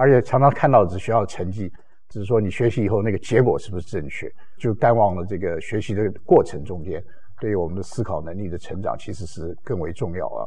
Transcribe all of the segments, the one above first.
而且常常看到的是学校成绩，只是说你学习以后那个结果是不是正确，就淡忘了这个学习的过程中间，对于我们的思考能力的成长其实是更为重要啊。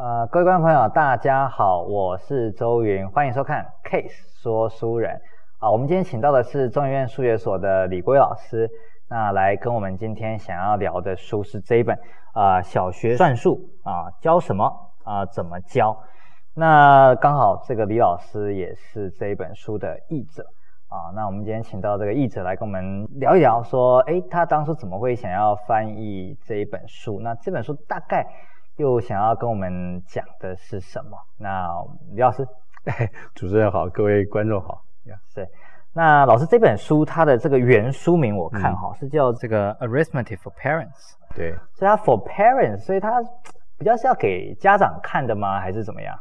呃，各位观众朋友，大家好，我是周云，欢迎收看 Case 说书人。啊，我们今天请到的是中研院数学所的李国玮老师，那来跟我们今天想要聊的书是这一本啊、呃，小学算术啊，教什么啊，怎么教？那刚好这个李老师也是这一本书的译者啊，那我们今天请到这个译者来跟我们聊一聊，说，诶，他当初怎么会想要翻译这一本书？那这本书大概又想要跟我们讲的是什么？那李老师，主持人好，各位观众好。是，那老师这本书它的这个原书名我看哈、嗯、是叫这个 Arithmetic for Parents，对，所以它 for parents，所以它比较是要给家长看的吗？还是怎么样？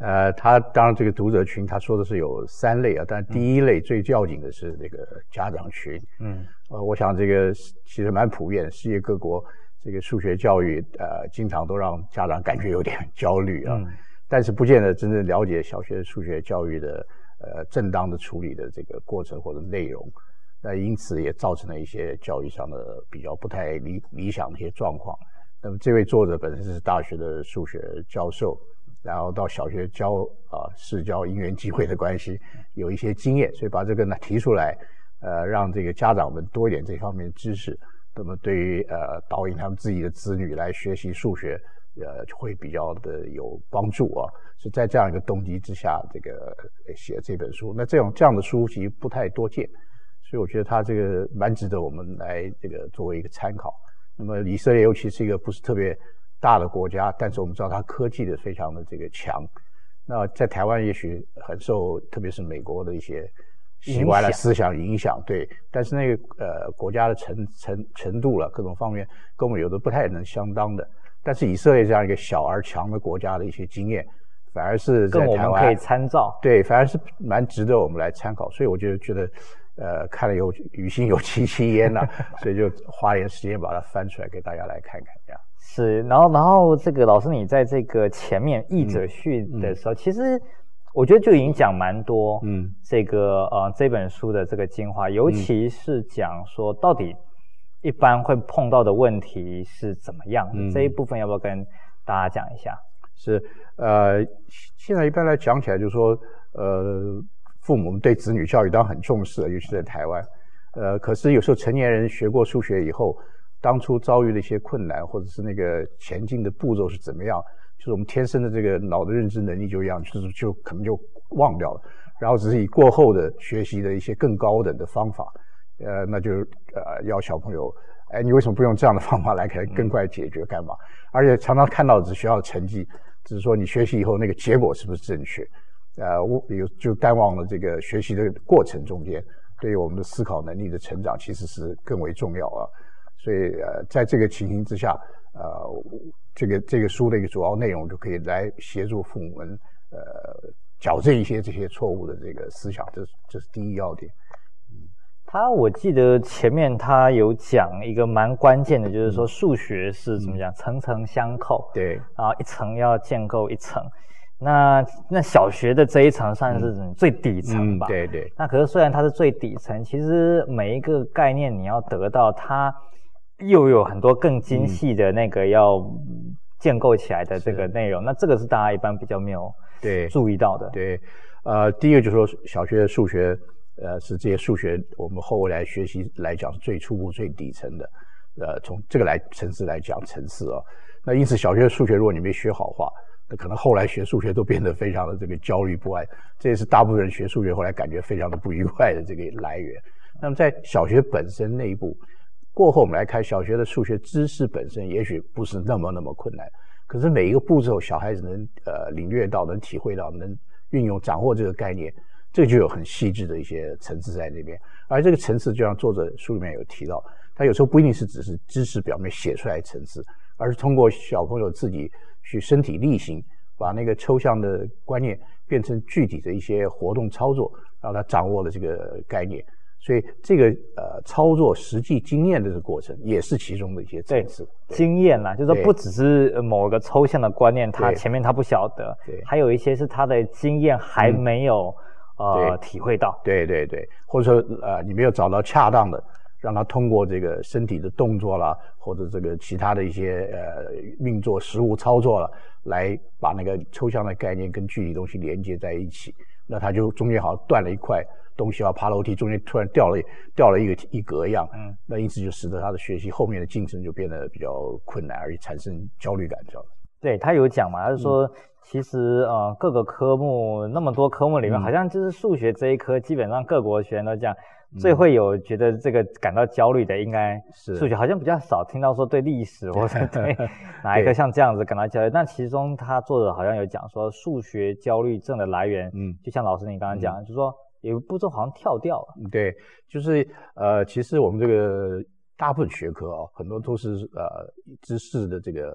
呃，他当然这个读者群他说的是有三类啊，但第一类最要紧的是这个家长群，嗯，呃，我想这个其实蛮普遍，世界各国这个数学教育呃经常都让家长感觉有点焦虑啊，嗯、但是不见得真正了解小学数学教育的。呃，正当的处理的这个过程或者内容，那因此也造成了一些教育上的比较不太理理想的一些状况。那么这位作者本身是大学的数学教授，然后到小学教啊，是教因缘际会的关系，有一些经验，所以把这个呢提出来，呃，让这个家长们多一点这方面的知识。那么对于呃导引他们自己的子女来学习数学。呃，会比较的有帮助啊，是在这样一个动机之下，这个写这本书。那这种这样的书其实不太多见，所以我觉得它这个蛮值得我们来这个作为一个参考。那么以色列尤其是一个不是特别大的国家，但是我们知道它科技的非常的这个强。那在台湾也许很受，特别是美国的一些习惯的思想影响，对。但是那个呃国家的程程程度了，各种方面跟我们有的不太能相当的。但是以色列这样一个小而强的国家的一些经验，反而是在台湾跟我们可以参照。对，反而是蛮值得我们来参考。所以我就觉得，呃，看了有于心有戚戚焉呐，所以就花点时间把它翻出来给大家来看看，这样。是，然后然后这个老师你在这个前面译者序的时候，嗯嗯、其实我觉得就已经讲蛮多，嗯，这个呃这本书的这个精华，尤其是讲说到底。一般会碰到的问题是怎么样？嗯，这一部分要不要跟大家讲一下？是，呃，现在一般来讲起来，就是说，呃，父母对子女教育当然很重视，尤其在台湾。呃，可是有时候成年人学过数学以后，当初遭遇的一些困难，或者是那个前进的步骤是怎么样？就是我们天生的这个脑的认知能力就一样，就是就可能就忘掉了，然后只是以过后的学习的一些更高等的方法。呃，那就呃要小朋友，哎，你为什么不用这样的方法来可以更快解决干嘛？而且常常看到的是学校成绩，只是说你学习以后那个结果是不是正确？呃，我有就淡忘了这个学习的过程中间，对于我们的思考能力的成长其实是更为重要啊。所以呃，在这个情形之下，呃，这个这个书的一个主要内容就可以来协助父母们呃矫正一些这些错误的这个思想，这是这是第一要点。他我记得前面他有讲一个蛮关键的，就是说数学是怎么讲，层层相扣，对，然后一层要建构一层，那那小学的这一层算是最底层吧，对对。那可是虽然它是最底层，其实每一个概念你要得到它，又有很多更精细的那个要建构起来的这个内容，那这个是大家一般比较没有对。注意到的，对，呃，第一个就是说小学的数学。呃，是这些数学，我们后来学习来讲是最初步、最底层的。呃，从这个来层次来讲层次啊，那因此小学数学如果你没学好的话，那可能后来学数学都变得非常的这个焦虑不安。这也是大部分人学数学后来感觉非常的不愉快的这个来源。那么在小学本身内部过后，我们来看小学的数学知识本身也许不是那么那么困难，可是每一个步骤小孩子能呃领略到、能体会到、能运用、掌握这个概念。这个就有很细致的一些层次在那边，而这个层次就像作者书里面有提到，他有时候不一定是只是知识表面写出来层次，而是通过小朋友自己去身体力行，把那个抽象的观念变成具体的一些活动操作，让他掌握了这个概念。所以这个呃操作实际经验的这个过程，也是其中的一些层次。经验啦，就是说不只是某个抽象的观念，他前面他不晓得，对，还有一些是他的经验还没有、嗯、呃体会到。对对对，或者说呃你没有找到恰当的，让他通过这个身体的动作啦，或者这个其他的一些呃运作实物操作了，来把那个抽象的概念跟具体东西连接在一起，那他就中间好像断了一块。东西要爬楼梯，中间突然掉了掉了一个一格一样，嗯，那因此就使得他的学习后面的进程就变得比较困难，而且产生焦虑感，知道吗？对，他有讲嘛，他就说、嗯、其实呃各个科目那么多科目里面，嗯、好像就是数学这一科，基本上各国学生都讲、嗯、最会有觉得这个感到焦虑的，应该是数学，好像比较少听到说对历史或者 对哪一个像这样子感到焦虑。但其中他作者好像有讲说数学焦虑症的来源，嗯，就像老师你刚刚讲，嗯、就是说。有个步骤好像跳掉了。对，就是呃，其实我们这个大部分学科啊，很多都是呃知识的这个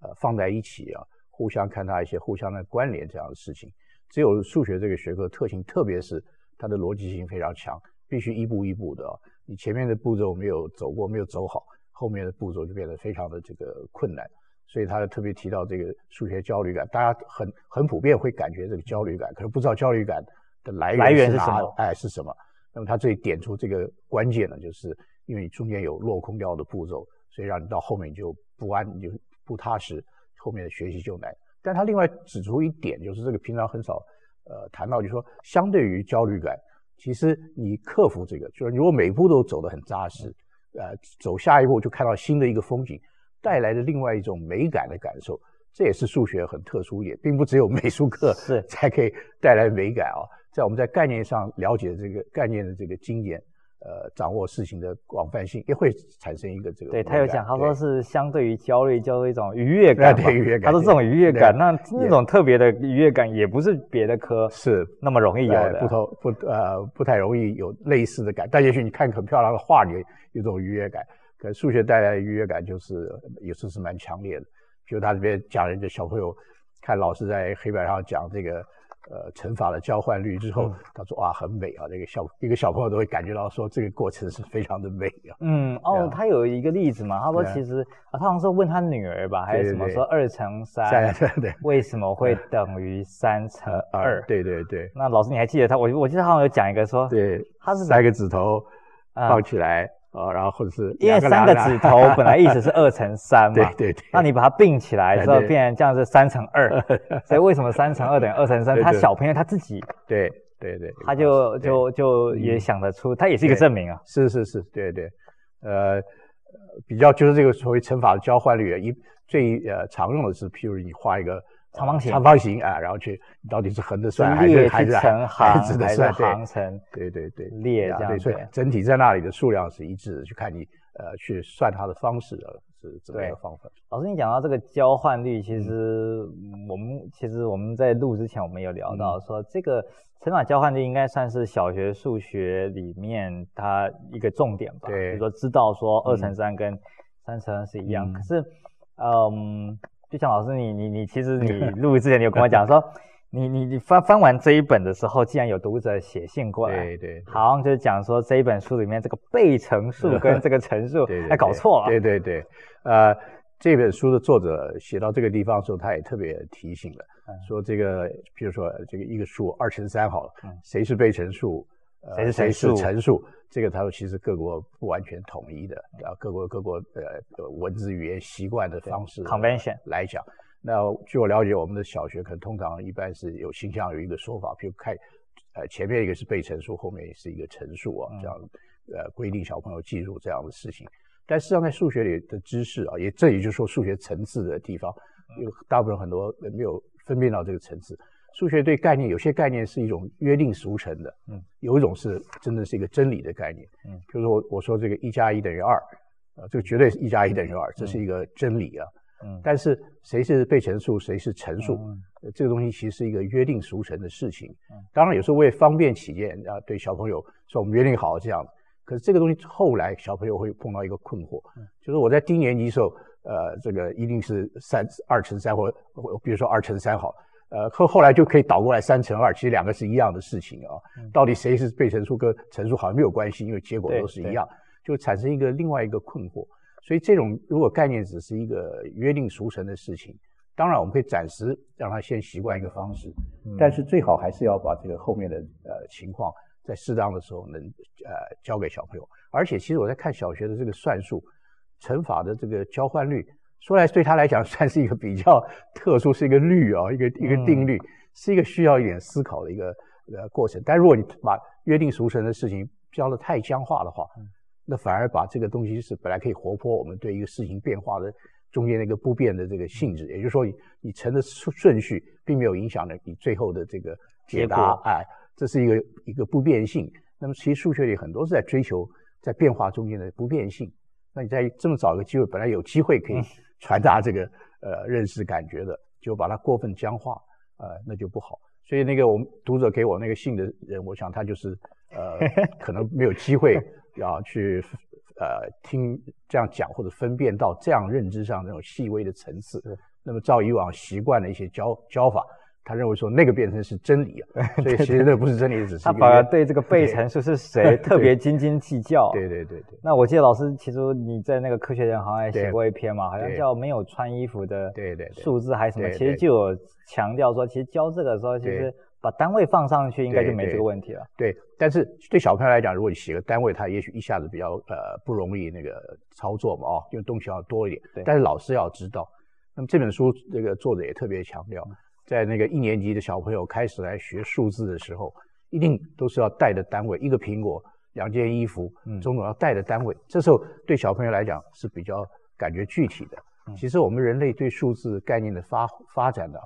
呃放在一起啊，互相看它一些互相的关联这样的事情。只有数学这个学科特性，特别是它的逻辑性非常强，必须一步一步的啊。你前面的步骤没有走过，没有走好，后面的步骤就变得非常的这个困难。所以他特别提到这个数学焦虑感，大家很很普遍会感觉这个焦虑感，可是不知道焦虑感。的来源，来源是什么？哎，是什么？那么他这里点出这个关键呢，就是因为你中间有落空掉的步骤，所以让你到后面就不安，你就不踏实，后面的学习就难。但他另外指出一点，就是这个平常很少呃谈到，就是说相对于焦虑感，其实你克服这个，就是如果每一步都走得很扎实，呃，走下一步就看到新的一个风景，带来的另外一种美感的感受，这也是数学很特殊也，并不只有美术课是才可以带来美感啊。在我们在概念上了解这个概念的这个经验，呃，掌握事情的广泛性，也会产生一个这个。对，他有讲，他说是相对于焦虑，叫做一种愉悦感。对，愉悦感。他说这种愉悦感，那那种特别的愉悦感，也不是别的科是那么容易有的。不同不呃不太容易有类似的感，但也许你看很漂亮的画，你有种愉悦感。可数学带来的愉悦感就是有时候是蛮强烈的。比如他这边讲人家小朋友看老师在黑板上讲这个。呃，乘法的交换律之后，嗯、他说哇，很美啊！这个小一个小朋友都会感觉到说，这个过程是非常的美啊。嗯，哦，他有一个例子嘛，他说其实啊，他好像是问他女儿吧，还是什么说二乘三，对对对，为什么会等于三乘二？对对对。那老师你还记得他？我我记得他好像有讲一个说，对，他是三个指头放起来。嗯啊，然后或者是因为三个指头本来意思是二乘三嘛，对对对，那你把它并起来之后，变成这样是三乘二，所以为什么三乘二等于二乘三？他小朋友他自己对对对，他就就就也想得出，他也是一个证明啊。是是是，对对，呃，比较就是这个所谓乘法的交换律，一最呃常用的是，譬如你画一个。长方形，长方形啊，然后去到底是横着算还是还是横直的算？行乘对对对，列这样对，所以整体在那里的数量是一致的，去看你呃去算它的方式啊是怎么样的方法。老师，你讲到这个交换率，其实我们其实我们在录之前我们有聊到说，这个乘法交换率应该算是小学数学里面它一个重点吧？对，比如说知道说二乘三跟三乘二是一样，可是嗯。就像老师你，你你你，其实你 录之前你有跟我讲说，你你你翻翻完这一本的时候，既然有读者写信过来，对对，对，好像就是讲说这一本书里面这个被乘数 跟这个乘数 还搞错了，对对对，呃，这本书的作者写到这个地方的时候，他也特别提醒了，说这个，比如说这个一个数二乘三好了，谁是被乘数？谁是谁是陈述？这个他说其实各国不完全统一的，啊，各国各国呃文字语言习惯的方式 convention 来讲。那据我了解，我们的小学可能通常一般是有倾向有一个说法，比如看呃前面一个是被陈述，后面也是一个陈述啊，这样呃规定小朋友记住这样的事情。但实际上在数学里的知识啊，也这也就是说数学层次的地方，有大部分很多人没有分辨到这个层次。数学对概念，有些概念是一种约定俗成的，嗯，有一种是真的是一个真理的概念，嗯，比如说我我说这个一加一等于二，啊，这个绝对是一加一等于二，这是一个真理啊，嗯，但是谁是被乘数，谁是乘数，嗯，这个东西其实是一个约定俗成的事情，嗯，当然有时候为方便起见啊，对小朋友说我们约定好这样，可是这个东西后来小朋友会碰到一个困惑，嗯，就是我在低年级时候，呃，这个一定是三二乘三或，比如说二乘三好。呃，后后来就可以倒过来三乘二，其实两个是一样的事情啊。嗯、到底谁是被乘数跟乘数好像没有关系，因为结果都是一样，就产生一个另外一个困惑。所以这种如果概念只是一个约定俗成的事情，当然我们可以暂时让他先习惯一个方式，嗯、但是最好还是要把这个后面的呃情况在适当的时候能呃教给小朋友。而且其实我在看小学的这个算术乘法的这个交换率。说来对他来讲算是一个比较特殊，是一个律啊，一个一个定律，嗯、是一个需要一点思考的一个呃过程。但如果你把约定俗成的事情教的太僵化的话，嗯、那反而把这个东西是本来可以活泼我们对一个事情变化的中间的一个不变的这个性质，嗯、也就是说你你乘的顺序并没有影响了你最后的这个解答，哎，这是一个一个不变性。那么其实数学里很多是在追求在变化中间的不变性。那你在这么早一个机会，本来有机会可以。嗯传达这个呃认识感觉的，就把它过分僵化，呃，那就不好。所以那个我们读者给我那个信的人，我想他就是呃 可能没有机会要去呃听这样讲或者分辨到这样认知上那种细微的层次。那么照以往习惯的一些教教法。他认为说那个变成是真理啊，所以其实那不是真理，只是他反而对这个被乘数是谁特别斤斤计较。对对对对。那我记得老师其实你在那个科学人好像也写过一篇嘛，好像叫没有穿衣服的数字还是什么，其实就有强调说，其实教这个时候，其实把单位放上去应该就没这个问题了。对，但是对小朋友来讲，如果你写个单位，他也许一下子比较呃不容易那个操作嘛，哦，因为东西要多一点。对。但是老师要知道，那么这本书这个作者也特别强调。在那个一年级的小朋友开始来学数字的时候，一定都是要带的单位，一个苹果，两件衣服，种种要带的单位。嗯、这时候对小朋友来讲是比较感觉具体的。嗯、其实我们人类对数字概念的发发展呢，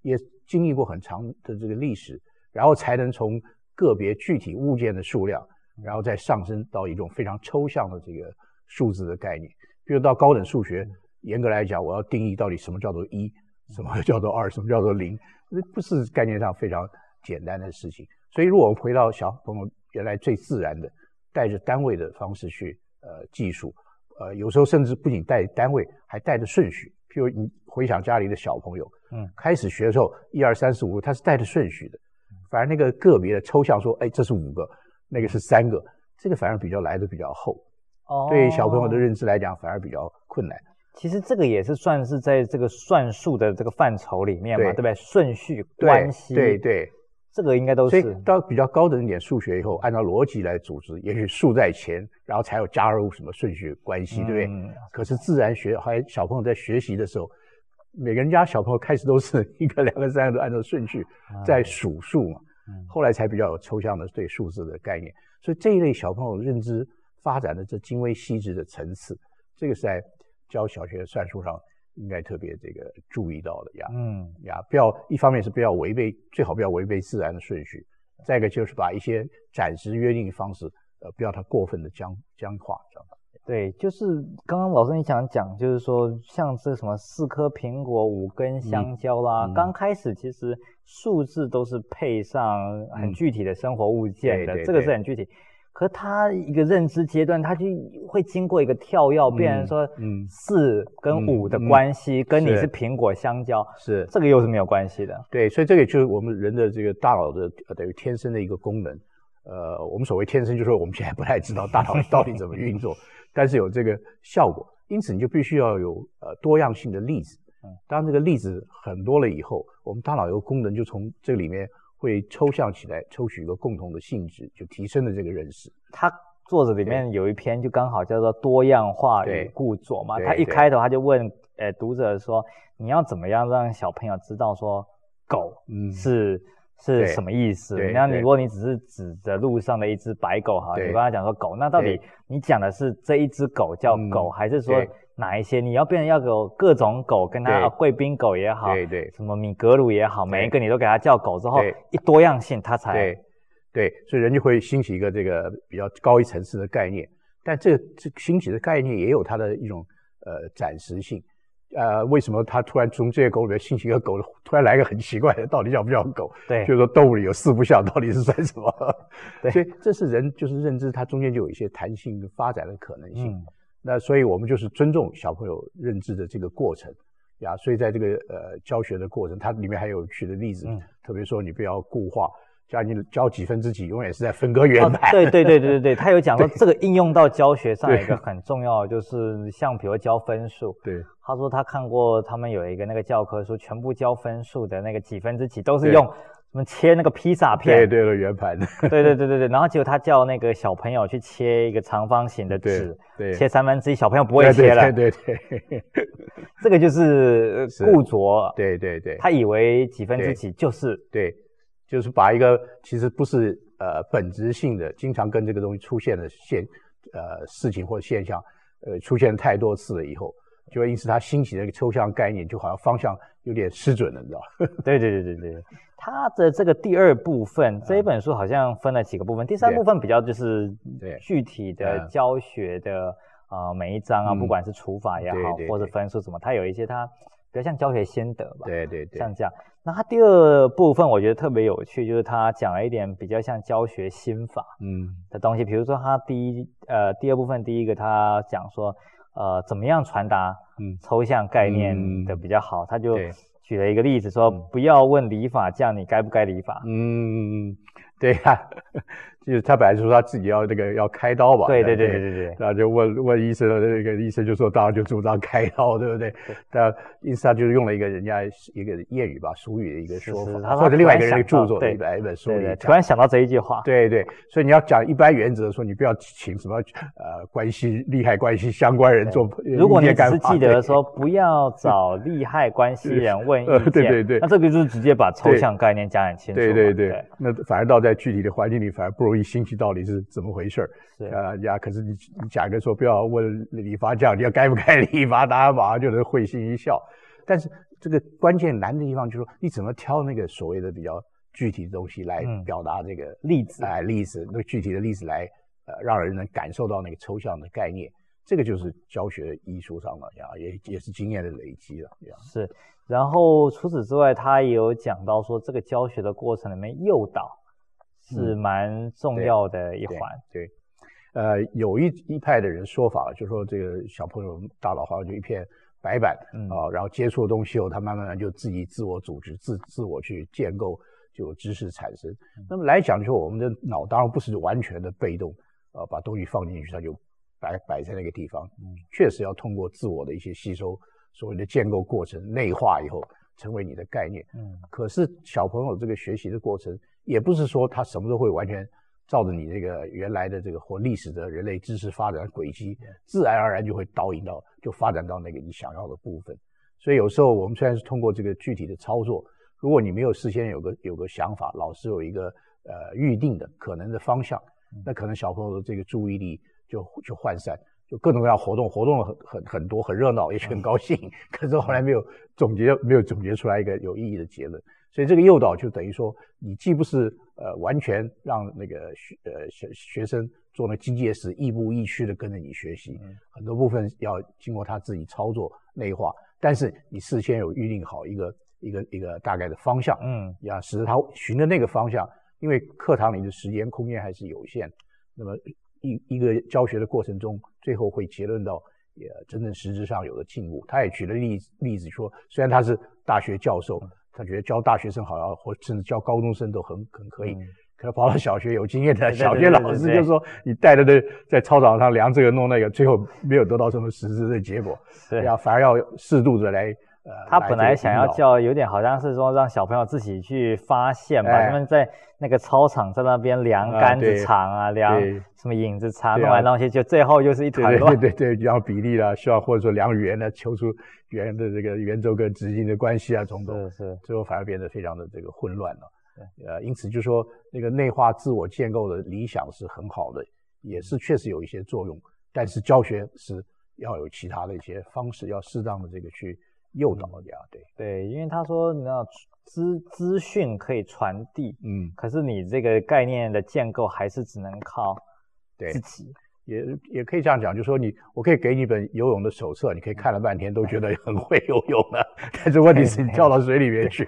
也经历过很长的这个历史，然后才能从个别具体物件的数量，然后再上升到一种非常抽象的这个数字的概念。比如到高等数学，严格来讲，我要定义到底什么叫做一。什么叫做二？什么叫做零？那不是概念上非常简单的事情。所以，如果我们回到小朋友原来最自然的带着单位的方式去呃计数，呃，有时候甚至不仅带单位，还带着顺序。譬如你回想家里的小朋友，嗯，开始学的时候一二三四五，他是带着顺序的。反而那个个别的抽象说，哎，这是五个，那个是三个，这个反而比较来的比较厚。哦，对小朋友的认知来讲，反而比较困难。其实这个也是算是在这个算术的这个范畴里面嘛，对，对不对？顺序关系，对对，对这个应该都是。所以到比较高等一点数学以后，按照逻辑来组织，也许数在前，然后才有加入什么顺序关系，对不对？嗯、可是自然学还小朋友在学习的时候，每个人家小朋友开始都是 一个、两个、三个都按照顺序在数数嘛，嗯、后来才比较有抽象的对数字的概念。所以这一类小朋友认知发展的这精微细致的层次，这个是在。教小学算术上应该特别这个注意到的呀，嗯呀，不要一方面是不要违背，最好不要违背自然的顺序，再一个就是把一些暂时约定的方式，呃，不要它过分的僵僵化，知道吧？对，就是刚刚老师你想讲，就是说像这什么四颗苹果、五根香蕉啦，嗯嗯、刚开始其实数字都是配上很具体的生活物件的，嗯、这个是很具体。可他一个认知阶段，他就会经过一个跳跃，变成说，嗯，四跟五的关系，跟你是苹果、香蕉，是这个又是没有关系的。对，所以这个就是我们人的这个大脑的等于天生的一个功能。呃，我们所谓天生，就是说我们现在不太知道大脑到底怎么运作，但是有这个效果，因此你就必须要有呃多样性的例子。当这个例子很多了以后，我们大脑有个功能就从这里面。会抽象起来，抽取一个共同的性质，就提升了这个认识。他作者里面有一篇就刚好叫做多样化与固着嘛。他一开头他就问，呃，读者说，你要怎么样让小朋友知道说狗是、嗯、是什么意思？那你如果你只是指着路上的一只白狗哈，你跟他讲说狗，那到底你讲的是这一只狗叫狗，嗯、还是说？哪一些你要变成要有各种狗，跟它贵宾狗也好，对对，什么米格鲁也好，每一个你都给它叫狗之后，一多样性它才对对，所以人就会兴起一个这个比较高一层次的概念。但这这兴起的概念也有它的一种呃暂时性。呃，为什么它突然从这些狗里面兴起一个狗，突然来一个很奇怪的，到底叫不叫狗？对，就是说动物里有四不像，到底是算什么？对，所以这是人就是认知，它中间就有一些弹性发展的可能性。嗯那所以，我们就是尊重小朋友认知的这个过程，呀，所以在这个呃教学的过程，它里面还有举的例子，嗯、特别说你不要固化。教你教几分之几，永远是在分割圆盘。对对对对对对，他有讲说这个应用到教学上一个很重要的，就是像比如教分数。对，他说他看过他们有一个那个教科书，全部教分数的那个几分之几都是用什么切那个披萨片。对对对，圆盘。对对对对对，然后结果他叫那个小朋友去切一个长方形的纸，对，切三分之一，小朋友不会切了。对对对，这个就是固着。对对对，他以为几分之几就是对。就是把一个其实不是呃本质性的，经常跟这个东西出现的现呃事情或现象，呃出现太多次了以后，就会因此它兴起的一个抽象概念，就好像方向有点失准了，你知道？吗？对对对对对，它的这个第二部分，这一本书好像分了几个部分，第三部分比较就是具体的教学的啊、呃、每一章啊，不管是除法也好，或者分数什么，它有一些它比较像教学心得吧，对对对，像这样。那他第二部分我觉得特别有趣，就是他讲了一点比较像教学心法嗯。的东西，嗯、比如说他第一呃第二部分第一个他讲说呃怎么样传达嗯。抽象概念的比较好，嗯、他就举了一个例子说不要问理法匠你该不该理法。嗯对呀、啊。就是他本来就说他自己要那个要开刀吧，对对对对对对，然后就问问医生，那个医生就说当然就主张开刀，对不对？但因此他就是用了一个人家一个谚语吧，俗语的一个说法，或者另外一个人的著作的一本一本书里，突然想到这一句话，对对，所以你要讲一般原则，说你不要请什么呃关系利害关系相关人做。如果你只是记得说不要找利害关系人问 意见，对对对，那这个就是直接把抽象概念讲很清楚，对对对，那反而倒在具体的环境里反而不容易。兴起到底是怎么回事儿？是啊，呀，可是你你讲一个说不要问理发匠，你要该不该 理发，大家马上就能会心一笑。但是这个关键难的地方就是说，你怎么挑那个所谓的比较具体的东西来表达这个、嗯、例子？哎，例子，那个具体的例子来呃，让人能感受到那个抽象的概念。这个就是教学艺术上的呀，也也是经验的累积了。是，然后除此之外，他也有讲到说，这个教学的过程里面诱导。是蛮重要的一环，嗯对。对，呃，有一一派的人说法，就是说这个小朋友大脑好像就一片白板，嗯啊，然后接触的东西后，他慢慢就自己自我组织、自自我去建构，就有知识产生。嗯、那么来讲，就是我们的脑当然不是完全的被动，啊，把东西放进去，它就摆摆在那个地方。嗯，确实要通过自我的一些吸收，所谓的建构过程，内化以后成为你的概念。嗯，可是小朋友这个学习的过程。也不是说他什么都会完全照着你这个原来的这个或历史的人类知识发展轨迹，自然而然就会导引到，就发展到那个你想要的部分。所以有时候我们虽然是通过这个具体的操作，如果你没有事先有个有个想法，老师有一个呃预定的可能的方向，那可能小朋友的这个注意力就就涣散，就各种各样活动，活动了很很很多，很热闹，也许很高兴，可是后来没有总结，没有总结出来一个有意义的结论。所以这个诱导就等于说，你既不是呃完全让那个学呃学学生做那机械式亦步亦趋的跟着你学习，很多部分要经过他自己操作内化，但是你事先有预定好一个一个一个大概的方向，嗯，要使得他循着那个方向，因为课堂里的时间空间还是有限，那么一一个教学的过程中，最后会结论到也真正实质上有了进步。他也举了例子例子说，虽然他是大学教授。他觉得教大学生好，像或甚至教高中生都很很可以。嗯、可是跑到小学有经验的小学老师就说：“你带着的在操场上量这个弄那个，最后没有得到什么实质的结果。是要反而要适度的来。”呃，他本来想要叫，有点好像是说让小朋友自己去发现吧。他们在那个操场在那边量杆子长啊，量什么影子长，弄来弄去，就最后又是一团乱。对对对，量比例啦，需要或者说量圆呢，求出圆的这个圆周跟直径的关系啊，种种。是是。最后反而变得非常的这个混乱了。对。呃，因此就说那个内化自我建构的理想是很好的，也是确实有一些作用，但是教学是要有其他的一些方式，要适当的这个去。诱导呀，对对，因为他说，你知道资资讯可以传递，嗯，可是你这个概念的建构还是只能靠自己，也也可以这样讲，就是说你，我可以给你一本游泳的手册，你可以看了半天都觉得很会游泳了，但是问题是你跳到水里面去，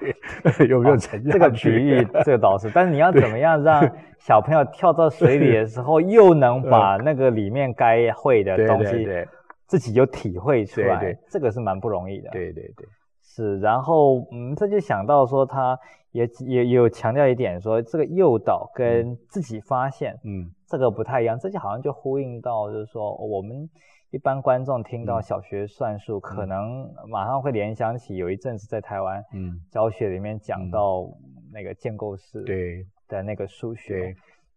有没有沉下去？这个比喻？这个倒是，但是你要怎么样让 小朋友跳到水里的时候，又能把那个里面该会的东西。自己就体会出来，对对，这个是蛮不容易的。对对对。是，然后嗯，这就想到说，他也也也有强调一点说，这个诱导跟自己发现，嗯，这个不太一样。这就好像就呼应到，就是说我们一般观众听到小学算术，嗯、可能马上会联想起有一阵子在台湾，嗯，教学里面讲到那个建构式对的那个数学。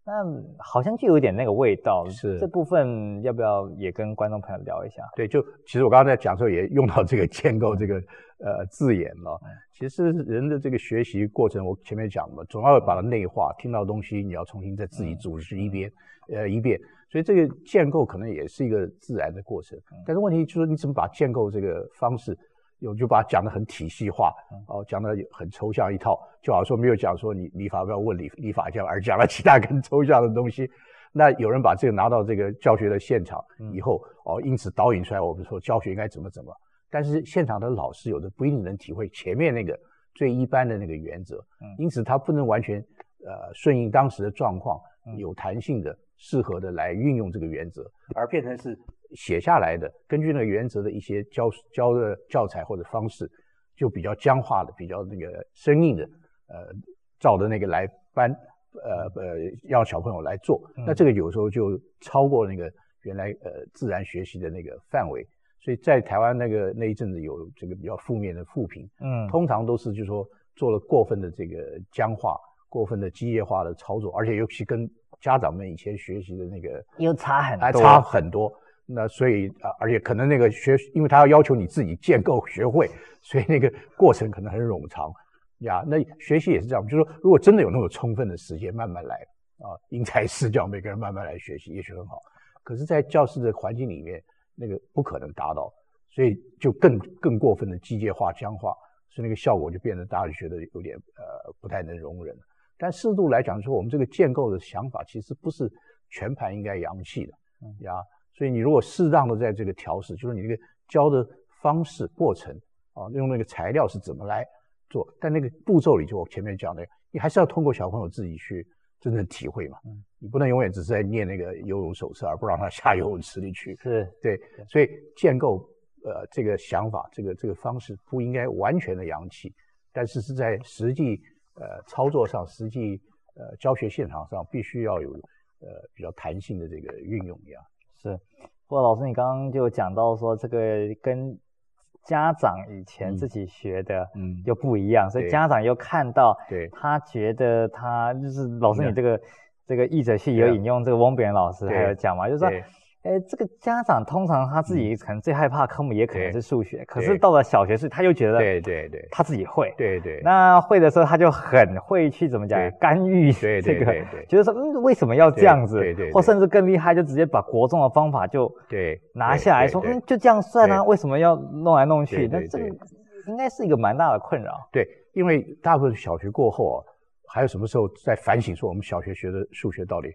那好像就有点那个味道，是这部分要不要也跟观众朋友聊一下？对，就其实我刚刚在讲的时候也用到这个建构这个呃字眼了。其实人的这个学习过程，我前面讲了，总要把它内化，听到东西你要重新再自己组织一遍，呃一遍。所以这个建构可能也是一个自然的过程，但是问题就是你怎么把建构这个方式。有就把它讲得很体系化，哦，讲得很抽象一套，就好像说没有讲说你理法不要问理理法这样，而讲了其他更抽象的东西。那有人把这个拿到这个教学的现场以后，哦，因此导引出来我们说教学应该怎么怎么。但是现场的老师有的不一定能体会前面那个最一般的那个原则，因此他不能完全呃顺应当时的状况，有弹性的、适合的来运用这个原则，而变成是。写下来的，根据那个原则的一些教教的教材或者方式，就比较僵化的，比较那个生硬的，呃，照着那个来搬，呃呃，要小朋友来做，那这个有时候就超过那个原来呃自然学习的那个范围，所以在台湾那个那一阵子有这个比较负面的负评，嗯，通常都是就是说做了过分的这个僵化、过分的机械化的操作，而且尤其跟家长们以前学习的那个又差很多，还差很多。那所以啊，而且可能那个学，因为他要要求你自己建构学会，所以那个过程可能很冗长呀。那学习也是这样，就是说，如果真的有那么充分的时间慢慢来啊，因材施教，每个人慢慢来学习，也许很好。可是，在教室的环境里面，那个不可能达到，所以就更更过分的机械化、僵化，所以那个效果就变得大家就觉得有点呃不太能容忍。但适度来讲，说我们这个建构的想法，其实不是全盘应该扬弃的呀。所以你如果适当的在这个调试，就是你这个教的方式、过程啊，用那个材料是怎么来做，但那个步骤里就我前面讲的，你还是要通过小朋友自己去真正体会嘛。嗯。你不能永远只是在念那个游泳手册，而不让他下游泳池里去。是。对。所以建构呃这个想法，这个这个方式不应该完全的洋气，但是是在实际呃操作上、实际呃教学现场上，必须要有呃比较弹性的这个运用一样。是，不过老师，你刚刚就讲到说，这个跟家长以前自己学的，嗯，又不一样，嗯、所以家长又看到，对，他觉得他就是老师，你这个这个译者系有引用这个翁炳元老师还有讲嘛，就是说。哎，这个家长通常他自己可能最害怕科目也可能是数学，可是到了小学时他又觉得对对对，他自己会对对，那会的时候他就很会去怎么讲干预这个，觉得说嗯为什么要这样子，对对，或甚至更厉害，就直接把国中的方法就对拿下来说嗯就这样算啊，为什么要弄来弄去？那这个应该是一个蛮大的困扰。对，因为大部分小学过后啊，还有什么时候在反省说我们小学学的数学到底？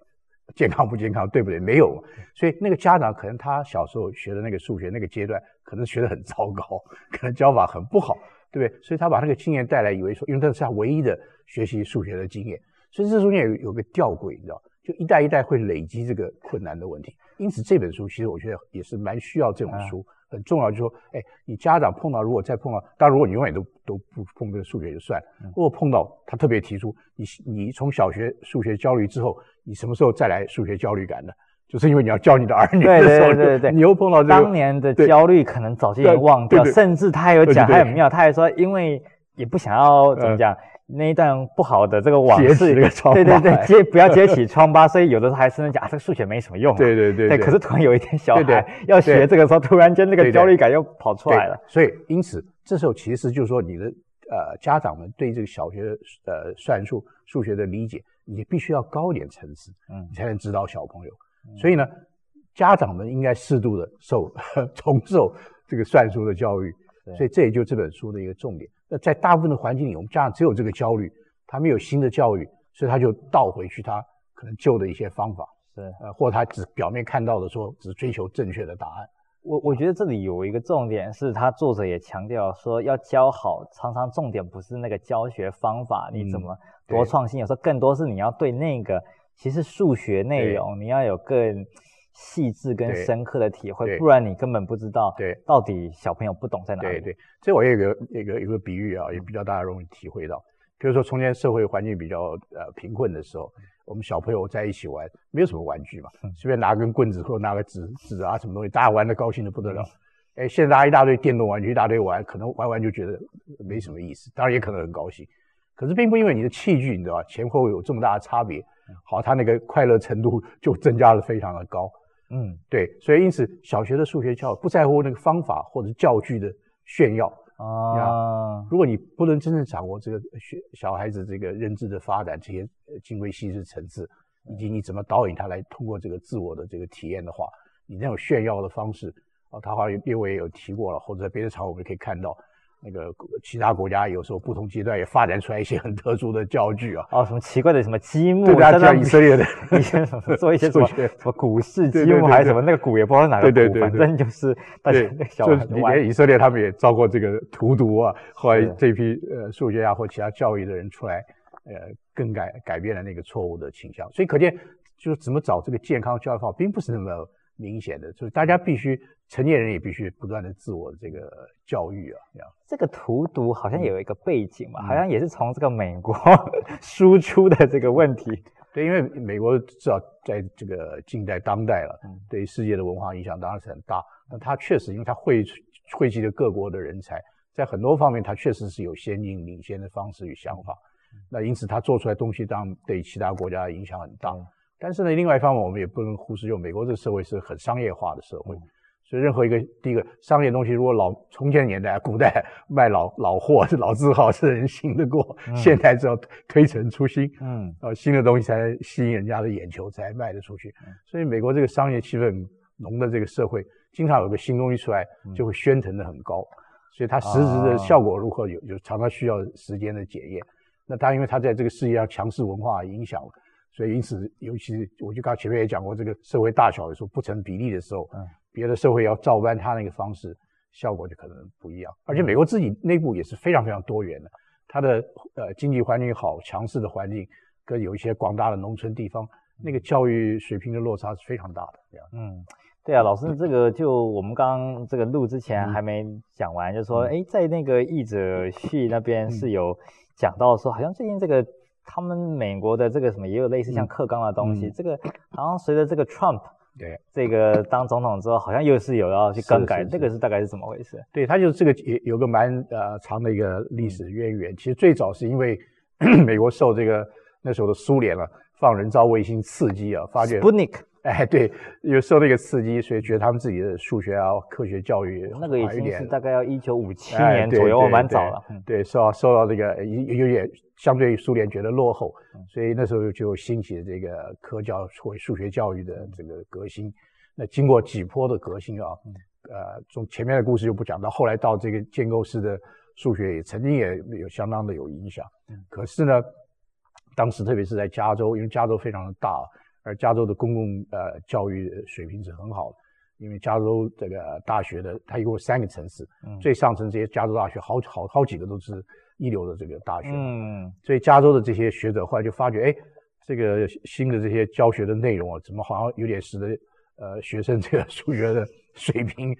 健康不健康，对不对？没有，所以那个家长可能他小时候学的那个数学那个阶段，可能学得很糟糕，可能教法很不好，对不对？所以他把那个经验带来，以为说，因为这是他唯一的学习数学的经验，所以这中间有有个吊诡，你知道，就一代一代会累积这个困难的问题。因此这本书其实我觉得也是蛮需要这种书。嗯很重要，就是说，哎，你家长碰到，如果再碰到，当然，如果你永远都都不碰这个数学就算了。如果碰到，他特别提出，你你从小学数学焦虑之后，你什么时候再来数学焦虑感呢？就是因为你要教你的儿女的时候，对对对对，你又碰到这个当年的焦虑，可能早就已经忘掉，甚至他还有讲，还很妙，他还说，因为也不想要怎么讲。那一段不好的这个往事，对对对，揭不要揭起疮疤，所以有的时候还是能讲啊，这个数学没什么用。对对对，对。可是突然有一天小孩要学这个时候，突然间那个焦虑感又跑出来了。所以因此这时候其实就是说，你的呃家长们对这个小学呃算术数学的理解，你必须要高一点层次，嗯，你才能指导小朋友。所以呢，家长们应该适度的受重受这个算术的教育。所以这也就是这本书的一个重点。那在大部分的环境里，我们家长只有这个焦虑，他没有新的教育，所以他就倒回去他可能旧的一些方法，是呃，或者他只表面看到的说只追求正确的答案。我我觉得这里有一个重点是他作者也强调说要教好，常常重点不是那个教学方法你怎么多创新，有时候更多是你要对那个其实数学内容你要有更细致跟深刻的体会，不然你根本不知道对到底小朋友不懂在哪里。对对，这我也有个一个一个比喻啊，也比较大家容易体会到。比如说从前社会环境比较呃贫困的时候，我们小朋友在一起玩，没有什么玩具嘛，随便拿根棍子或拿个纸纸啊什么东西，大家玩的高兴的不得了。哎，现在拿一大堆电动玩具，一大堆玩，可能玩完就觉得没什么意思，当然也可能很高兴。可是并不因为你的器具，你知道吧，前后有这么大的差别，好，他那个快乐程度就增加了非常的高。嗯，对，所以因此小学的数学教育不在乎那个方法或者教具的炫耀啊。如果你不能真正掌握这个学小孩子这个认知的发展，这些精微细致层次，以及你怎么导引他来通过这个自我的这个体验的话，你那种炫耀的方式啊，他好像列位也有提过了，或者在别的场合我们可以看到。那个其他国家有时候不同阶段也发展出来一些很特殊的教具啊，哦，什么奇怪的什么积木，对，像以色列的 一些什么做一些什么什么古式积木还是什么，那个古也不知道哪个古，对对对对，反正就是大家小孩子玩。以色列他们也遭过这个荼毒啊，后来这批呃数学家或其他教育的人出来，呃，更改改变了那个错误的倾向。所以可见，就是怎么找这个健康教育法，并不是那么明显的，就是大家必须。成年人也必须不断的自我这个教育啊，这个荼毒好像有一个背景嘛，嗯、好像也是从这个美国 输出的这个问题。对，因为美国至少在这个近代当代了，嗯、对世界的文化影响当然是很大。那它确实，因为它汇汇集了各国的人才，在很多方面它确实是有先进领先的方式与想法。嗯、那因此它做出来东西当然对其他国家的影响很大。嗯、但是呢，另外一方面我们也不能忽视，就美国这个社会是很商业化的社会。嗯所以任何一个第一个商业东西，如果老从前年代、古代 卖老老货是 老字号，是人信得过。嗯、现在只要推陈出新，嗯，呃，新的东西才吸引人家的眼球，才卖得出去。嗯、所以美国这个商业气氛浓的这个社会，经常有个新东西出来，就会宣传的很高。嗯、所以它实质的效果如何有，有有常常需要时间的检验。那它因为它在这个世界上强势文化影响，所以因此，尤其我就刚前面也讲过，这个社会大小有时候不成比例的时候，嗯。别的社会要照搬他那个方式，效果就可能不一样。而且美国自己内部也是非常非常多元的，它的呃经济环境好，强势的环境，跟有一些广大的农村地方，那个教育水平的落差是非常大的。这样，嗯，对啊，老师，这个就我们刚刚这个录之前还没讲完，嗯、就说，哎，在那个译者序那边是有讲到说，好像最近这个他们美国的这个什么也有类似像克刚的东西，嗯、这个好像随着这个 Trump。对，这个当总统之后，好像又是有要去更改，这个是大概是怎么回事？对，他就是这个有有个蛮呃长的一个历史渊源。其实最早是因为 美国受这个那时候的苏联啊放人造卫星刺激啊，发觉。哎，对，有受那个刺激，所以觉得他们自己的数学啊、科学教育那个已经是大概要一九五七年左右，蛮早了。对，受到受到这个有有点相对于苏联觉得落后，所以那时候就兴起这个科教或数学教育的这个革新。那经过几波的革新啊，呃，从前面的故事就不讲到，后来到这个建构式的数学也曾经也有相当的有影响。可是呢，当时特别是在加州，因为加州非常的大。而加州的公共呃教育水平是很好的，因为加州这个大学的它一共有三个城市，嗯、最上层这些加州大学好好好几个都是一流的这个大学，嗯，所以加州的这些学者后来就发觉，哎，这个新的这些教学的内容啊，怎么好像有点使得呃学生这个数学的 水平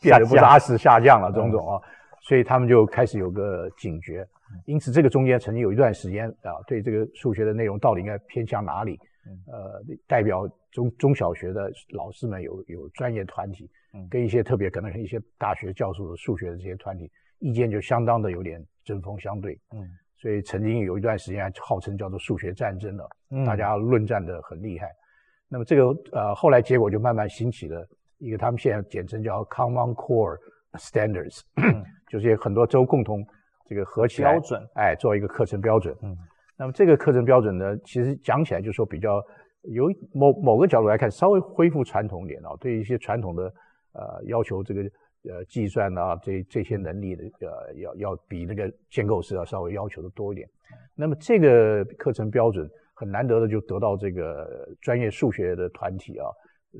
变得不扎实下降了，种种啊，嗯、所以他们就开始有个警觉，因此这个中间曾经有一段时间啊，对这个数学的内容到底应该偏向哪里？呃，代表中中小学的老师们有有专业团体，跟一些特别可能是一些大学教授的数学的这些团体，意见就相当的有点针锋相对。嗯，所以曾经有一段时间号称叫做数学战争了，大家论战的很厉害。那么这个呃后来结果就慢慢兴起了一个他们现在简称叫 Common Core Standards，就是很多州共同这个合起来标准，哎，做一个课程标准。嗯。那么这个课程标准呢，其实讲起来就是说比较由某某个角度来看，稍微恢复传统一点啊，对一些传统的呃要求这个呃计算啊这这些能力的呃要要比那个建构式要稍微要求的多一点。那么这个课程标准很难得的就得到这个专业数学的团体啊，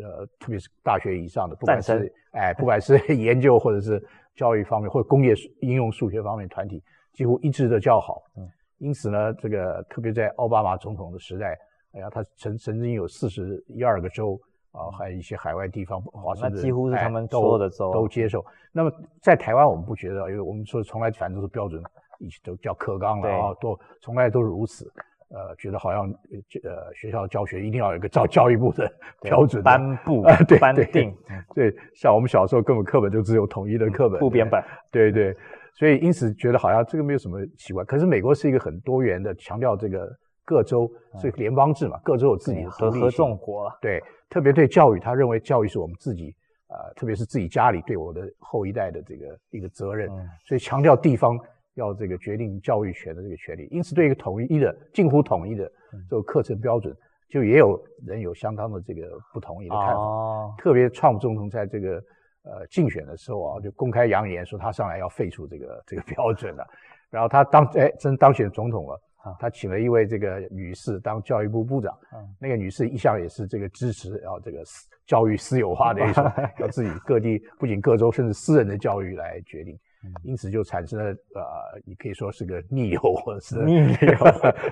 呃特别是大学以上的，不管是哎不管是 研究或者是教育方面或者工业应用数学方面团体，几乎一致的较好。嗯。因此呢，这个特别在奥巴马总统的时代，哎呀，他曾曾经有四十一二个州啊，还有一些海外地方，华盛顿，那几乎是他们所有的州都接受。那么在台湾，我们不觉得，因为我们说从来反正都是标准，都叫课纲了啊，都从来都是如此。呃，觉得好像呃学校教学一定要有一个照教育部的标准颁布啊，对颁定对，对，像我们小时候根本课本就只有统一的课本，部编本，对对，所以因此觉得好像这个没有什么奇怪。可是美国是一个很多元的，强调这个各州是联邦制嘛，各州有自己的独立性，合众国，对，特别对教育，他认为教育是我们自己啊、呃，特别是自己家里对我的后一代的这个一个责任，所以强调地方。要这个决定教育权的这个权利，因此对一个统一的、近乎统一的这个课程标准，就也有人有相当的这个不同意的看法。哦、特别创普总统在这个呃竞选的时候啊，就公开扬言说他上来要废除这个这个标准了。然后他当哎真当选总统了，他请了一位这个女士当教育部部长。那个女士一向也是这个支持要这个教育私有化的一种，要自己各地不仅各州甚至私人的教育来决定。因此就产生了呃，你可以说是个逆流，或者是逆流，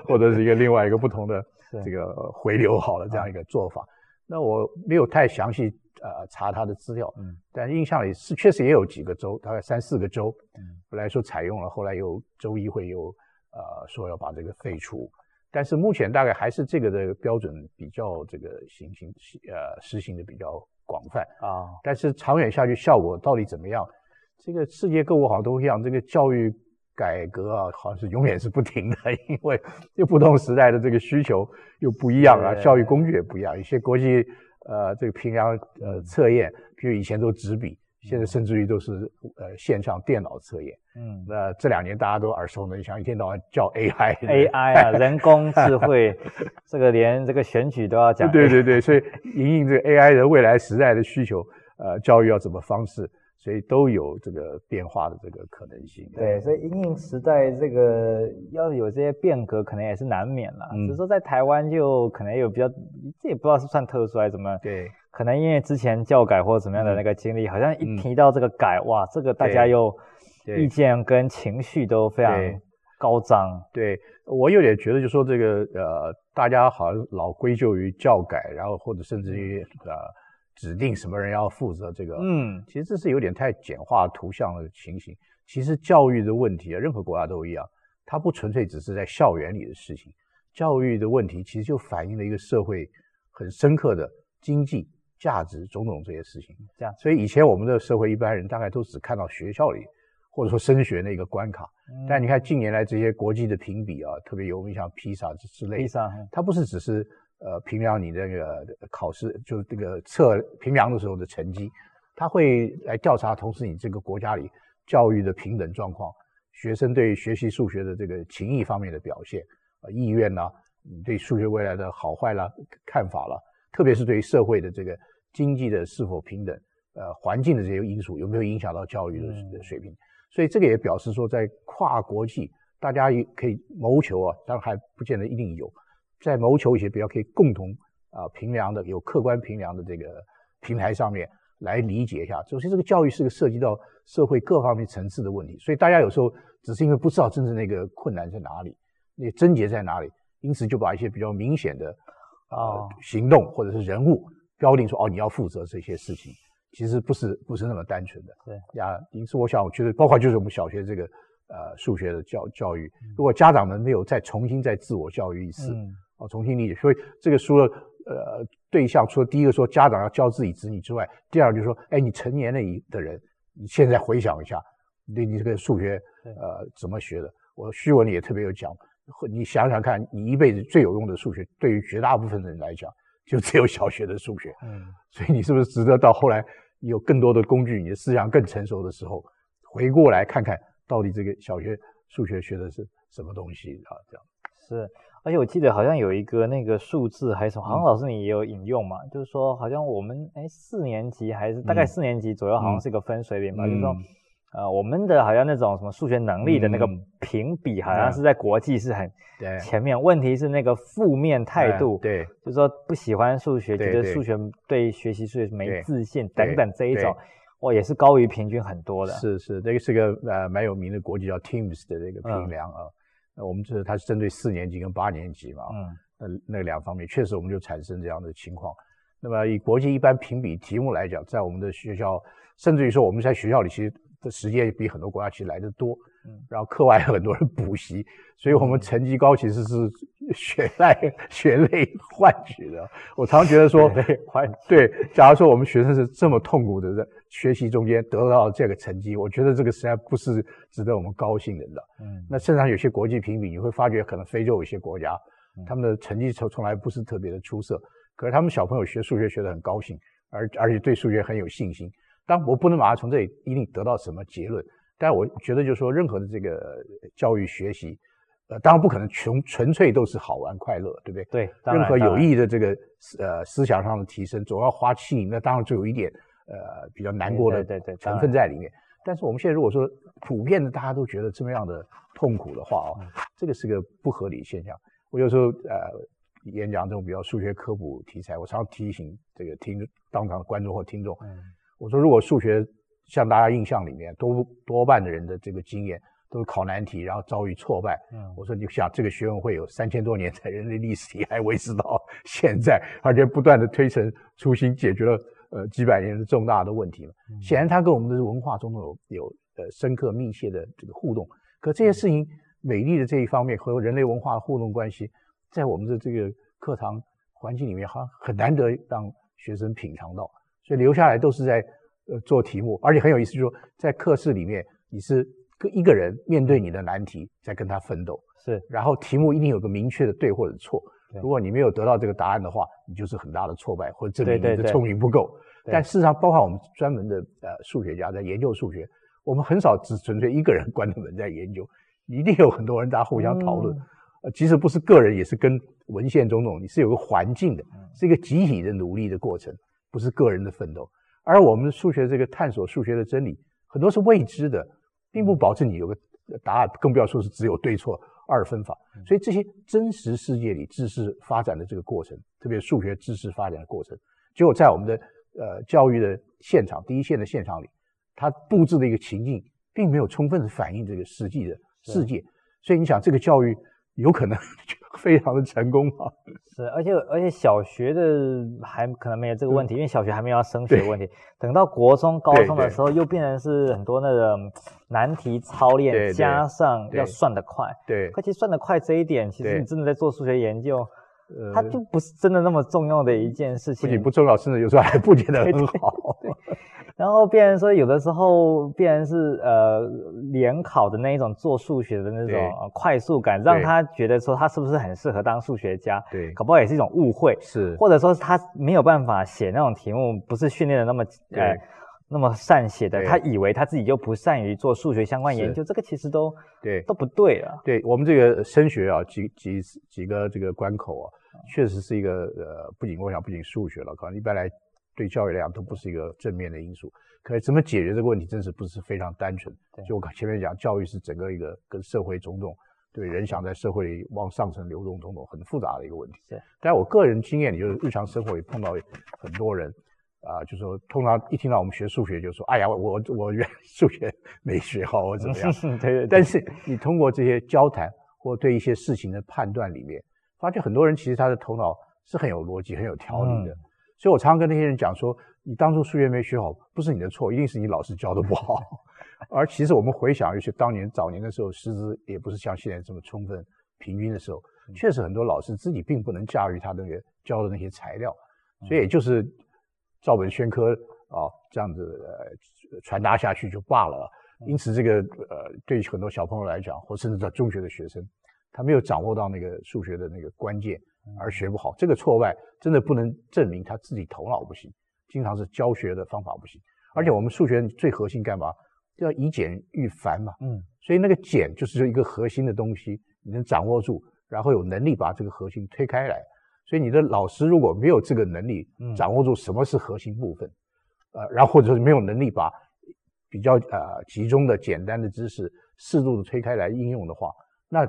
或者是一个另外一个不同的 这个回流好了这样一个做法。那我没有太详细呃查他的资料，嗯，但印象里是确实也有几个州，大概三四个州，嗯，本来说采用了，后来又州议会又呃说要把这个废除，但是目前大概还是这个的标准比较这个行行呃实行的比较广泛啊，但是长远下去效果到底怎么样？这个世界各国好像都一样，这个教育改革啊，好像是永远是不停的，因为就不同时代的这个需求又不一样啊，教育工具也不一样。一些国际呃这个平量呃测验，比如以前都纸笔，现在甚至于都是呃线上电脑测验。嗯，那这两年大家都耳熟能详，一天到晚叫 AI，AI 啊，人工智慧，这个连这个选举都要讲。对对对，所以迎应这个 AI 的未来时代的需求，呃，教育要怎么方式？所以都有这个变化的这个可能性。对，所以因应时代这个要有这些变革，可能也是难免了。嗯，只是说在台湾就可能有比较，这也不知道是算特殊还是怎么。对，可能因为之前教改或者怎么样的那个经历，嗯，好像一提到这个改，嗯，哇，这个大家又意见跟情绪都非常高涨。对，我有点觉得，就说这个呃，大家好像老归咎于教改，然后或者甚至于呃。指定什么人要负责这个？嗯，其实这是有点太简化图像的情形。其实教育的问题啊，任何国家都一样，它不纯粹只是在校园里的事情。教育的问题其实就反映了一个社会很深刻的经济价值种种这些事情。这样，所以以前我们的社会一般人大概都只看到学校里或者说升学那个关卡。嗯，但你看近年来这些国际的评比啊，特别有名像 PISA 之类的，它不是只是。呃，评量你的那个考试，就是这个测评量的时候的成绩，他会来调查，同时你这个国家里教育的平等状况，学生对学习数学的这个情谊方面的表现，呃，意愿呐，你对数学未来的好坏啦，看法啦，特别是对于社会的这个经济的是否平等，呃，环境的这些因素有没有影响到教育的水平？所以这个也表示说，在跨国际，大家也可以谋求啊，当然还不见得一定有。在谋求一些比较可以共同啊评量的、有客观评量的这个平台上面来理解一下。首先，这个教育是个涉及到社会各方面层次的问题，所以大家有时候只是因为不知道真正那个困难在哪里，那症结在哪里，因此就把一些比较明显的啊行动或者是人物标定说哦，你要负责这些事情，其实不是不是那么单纯的。对呀，因此我想，我觉得包括就是我们小学这个呃数学的教教育，如果家长们没有再重新再自我教育一次。嗯哦，重新理解，所以这个书的呃对象，除了第一个说家长要教自己子女之外，第二个就是说，哎，你成年了的人，你现在回想一下，对你这个数学呃怎么学的？我虚文里也特别有讲，你想想看，你一辈子最有用的数学，对于绝大部分人来讲，就只有小学的数学。嗯，所以你是不是值得到后来有更多的工具，你的思想更成熟的时候，回过来看看到底这个小学数学学的是什么东西啊？这样是。而且我记得好像有一个那个数字还是什么，好像老师你也有引用嘛，嗯、就是说好像我们哎四年级还是大概四年级左右，好像是一个分水岭吧，嗯、就是说呃我们的好像那种什么数学能力的那个评比，好像是在国际是很前面。问题是那个负面态度，对，就是说不喜欢数学，觉得数学对学习数学没自信等等这一种，哇也是高于平均很多的。是是，这个是个呃蛮有名的国际叫 Teams 的这个评量啊。嗯那我们这它是针对四年级跟八年级嘛，嗯，那那两方面确实我们就产生这样的情况。那么以国际一般评比题目来讲，在我们的学校，甚至于说我们在学校里其实的时间比很多国家其实来的多。嗯，然后课外很多人补习，所以我们成绩高其实是血泪血泪换取的。我常常觉得说，对，假如说我们学生是这么痛苦的在学习中间得到这个成绩，我觉得这个实在不是值得我们高兴的，嗯，那甚至有些国际评比，你会发觉可能非洲有些国家，他们的成绩从从来不是特别的出色，可是他们小朋友学数学学得很高兴，而而且对数学很有信心。当我不能马上从这里一定得到什么结论。但我觉得，就是说，任何的这个教育学习，呃，当然不可能纯纯粹都是好玩快乐，对不对？对，任何有益的这个呃思想上的提升，总要花气，那当然就有一点呃比较难过的成分在里面。但是我们现在如果说普遍的大家都觉得这么样的痛苦的话哦，这个是个不合理现象。我有时候呃演讲这种比较数学科普题材，我常常提醒这个听当场的观众或听众，我说如果数学。像大家印象里面，多多半的人的这个经验都是考难题，然后遭遇挫败。嗯，我说你想，这个学问会有三千多年在人类历史里还维持到 现在，而且不断的推陈出新，解决了呃几百年的重大的问题嘛。显然，它跟我们的文化中有有呃深刻密切的这个互动。可这些事情美丽的这一方面和人类文化的互动关系，在我们的这个课堂环境里面，好像很难得让学生品尝到，所以留下来都是在。呃，做题目，而且很有意思，就是说在课室里面，你是一个人面对你的难题，在跟他奋斗。是，然后题目一定有个明确的对或者错。如果你没有得到这个答案的话，你就是很大的挫败，或者证明你的聪明不够。但事实上，包括我们专门的呃数学家在研究数学，我们很少只纯粹一个人关着门在研究，一定有很多人大家互相讨论。呃，即使不是个人，也是跟文献种种，你是有个环境的，是一个集体的努力的过程，不是个人的奋斗。而我们的数学这个探索数学的真理，很多是未知的，并不保证你有个答案，更不要说是只有对错二分法。所以这些真实世界里知识发展的这个过程，特别数学知识发展的过程，结果在我们的呃教育的现场第一线的现场里，它布置的一个情境，并没有充分的反映这个实际的世界。所以你想，这个教育有可能？非常的成功啊！是，而且而且小学的还可能没有这个问题，因为小学还没有要升学的问题。等到国中、高中的时候，又变成是很多那种难题操练，加上要算得快。对，而且算得快这一点，其实你真的在做数学研究，它就不是真的那么重要的一件事情。不仅不重要，甚至有时候还不觉得很好。然后别人说，有的时候别人是呃联考的那一种做数学的那种快速感，让他觉得说他是不是很适合当数学家？对，搞不好也是一种误会。是，或者说是他没有办法写那种题目，不是训练的那么呃那么善写的，他以为他自己就不善于做数学相关研究，这个其实都对都不对啊。对我们这个升学啊，几几几个这个关口啊，确实是一个呃，不仅我想不仅数学了，可能一般来。对教育来讲都不是一个正面的因素，可是怎么解决这个问题，真是不是非常单纯。就我前面讲，教育是整个一个跟社会种种对人想在社会里往上层流动种种很复杂的一个问题。是，但我个人经验里，就是日常生活里碰到很多人啊、呃，就说通常一听到我们学数学，就说：“哎呀，我我原来数学没学好，我怎么样？”对，对对。但是你通过这些交谈或对一些事情的判断里面，发觉很多人其实他的头脑是很有逻辑、很有条理的。嗯所以我常常跟那些人讲说，你当初数学没学好，不是你的错，一定是你老师教的不好。而其实我们回想，尤其当年早年的时候，师资也不是像现在这么充分、平均的时候，确实很多老师自己并不能驾驭他那个教的那些材料，所以也就是照本宣科啊，这样子呃传达下去就罢了。因此，这个呃，对于很多小朋友来讲，或甚至到中学的学生，他没有掌握到那个数学的那个关键。而学不好，这个挫败真的不能证明他自己头脑不行，经常是教学的方法不行。而且我们数学最核心干嘛？要以简驭繁嘛。嗯，所以那个简就是一个核心的东西，你能掌握住，然后有能力把这个核心推开来。所以你的老师如果没有这个能力，掌握住什么是核心部分，呃，然后或者是没有能力把比较呃集中的简单的知识适度的推开来应用的话，那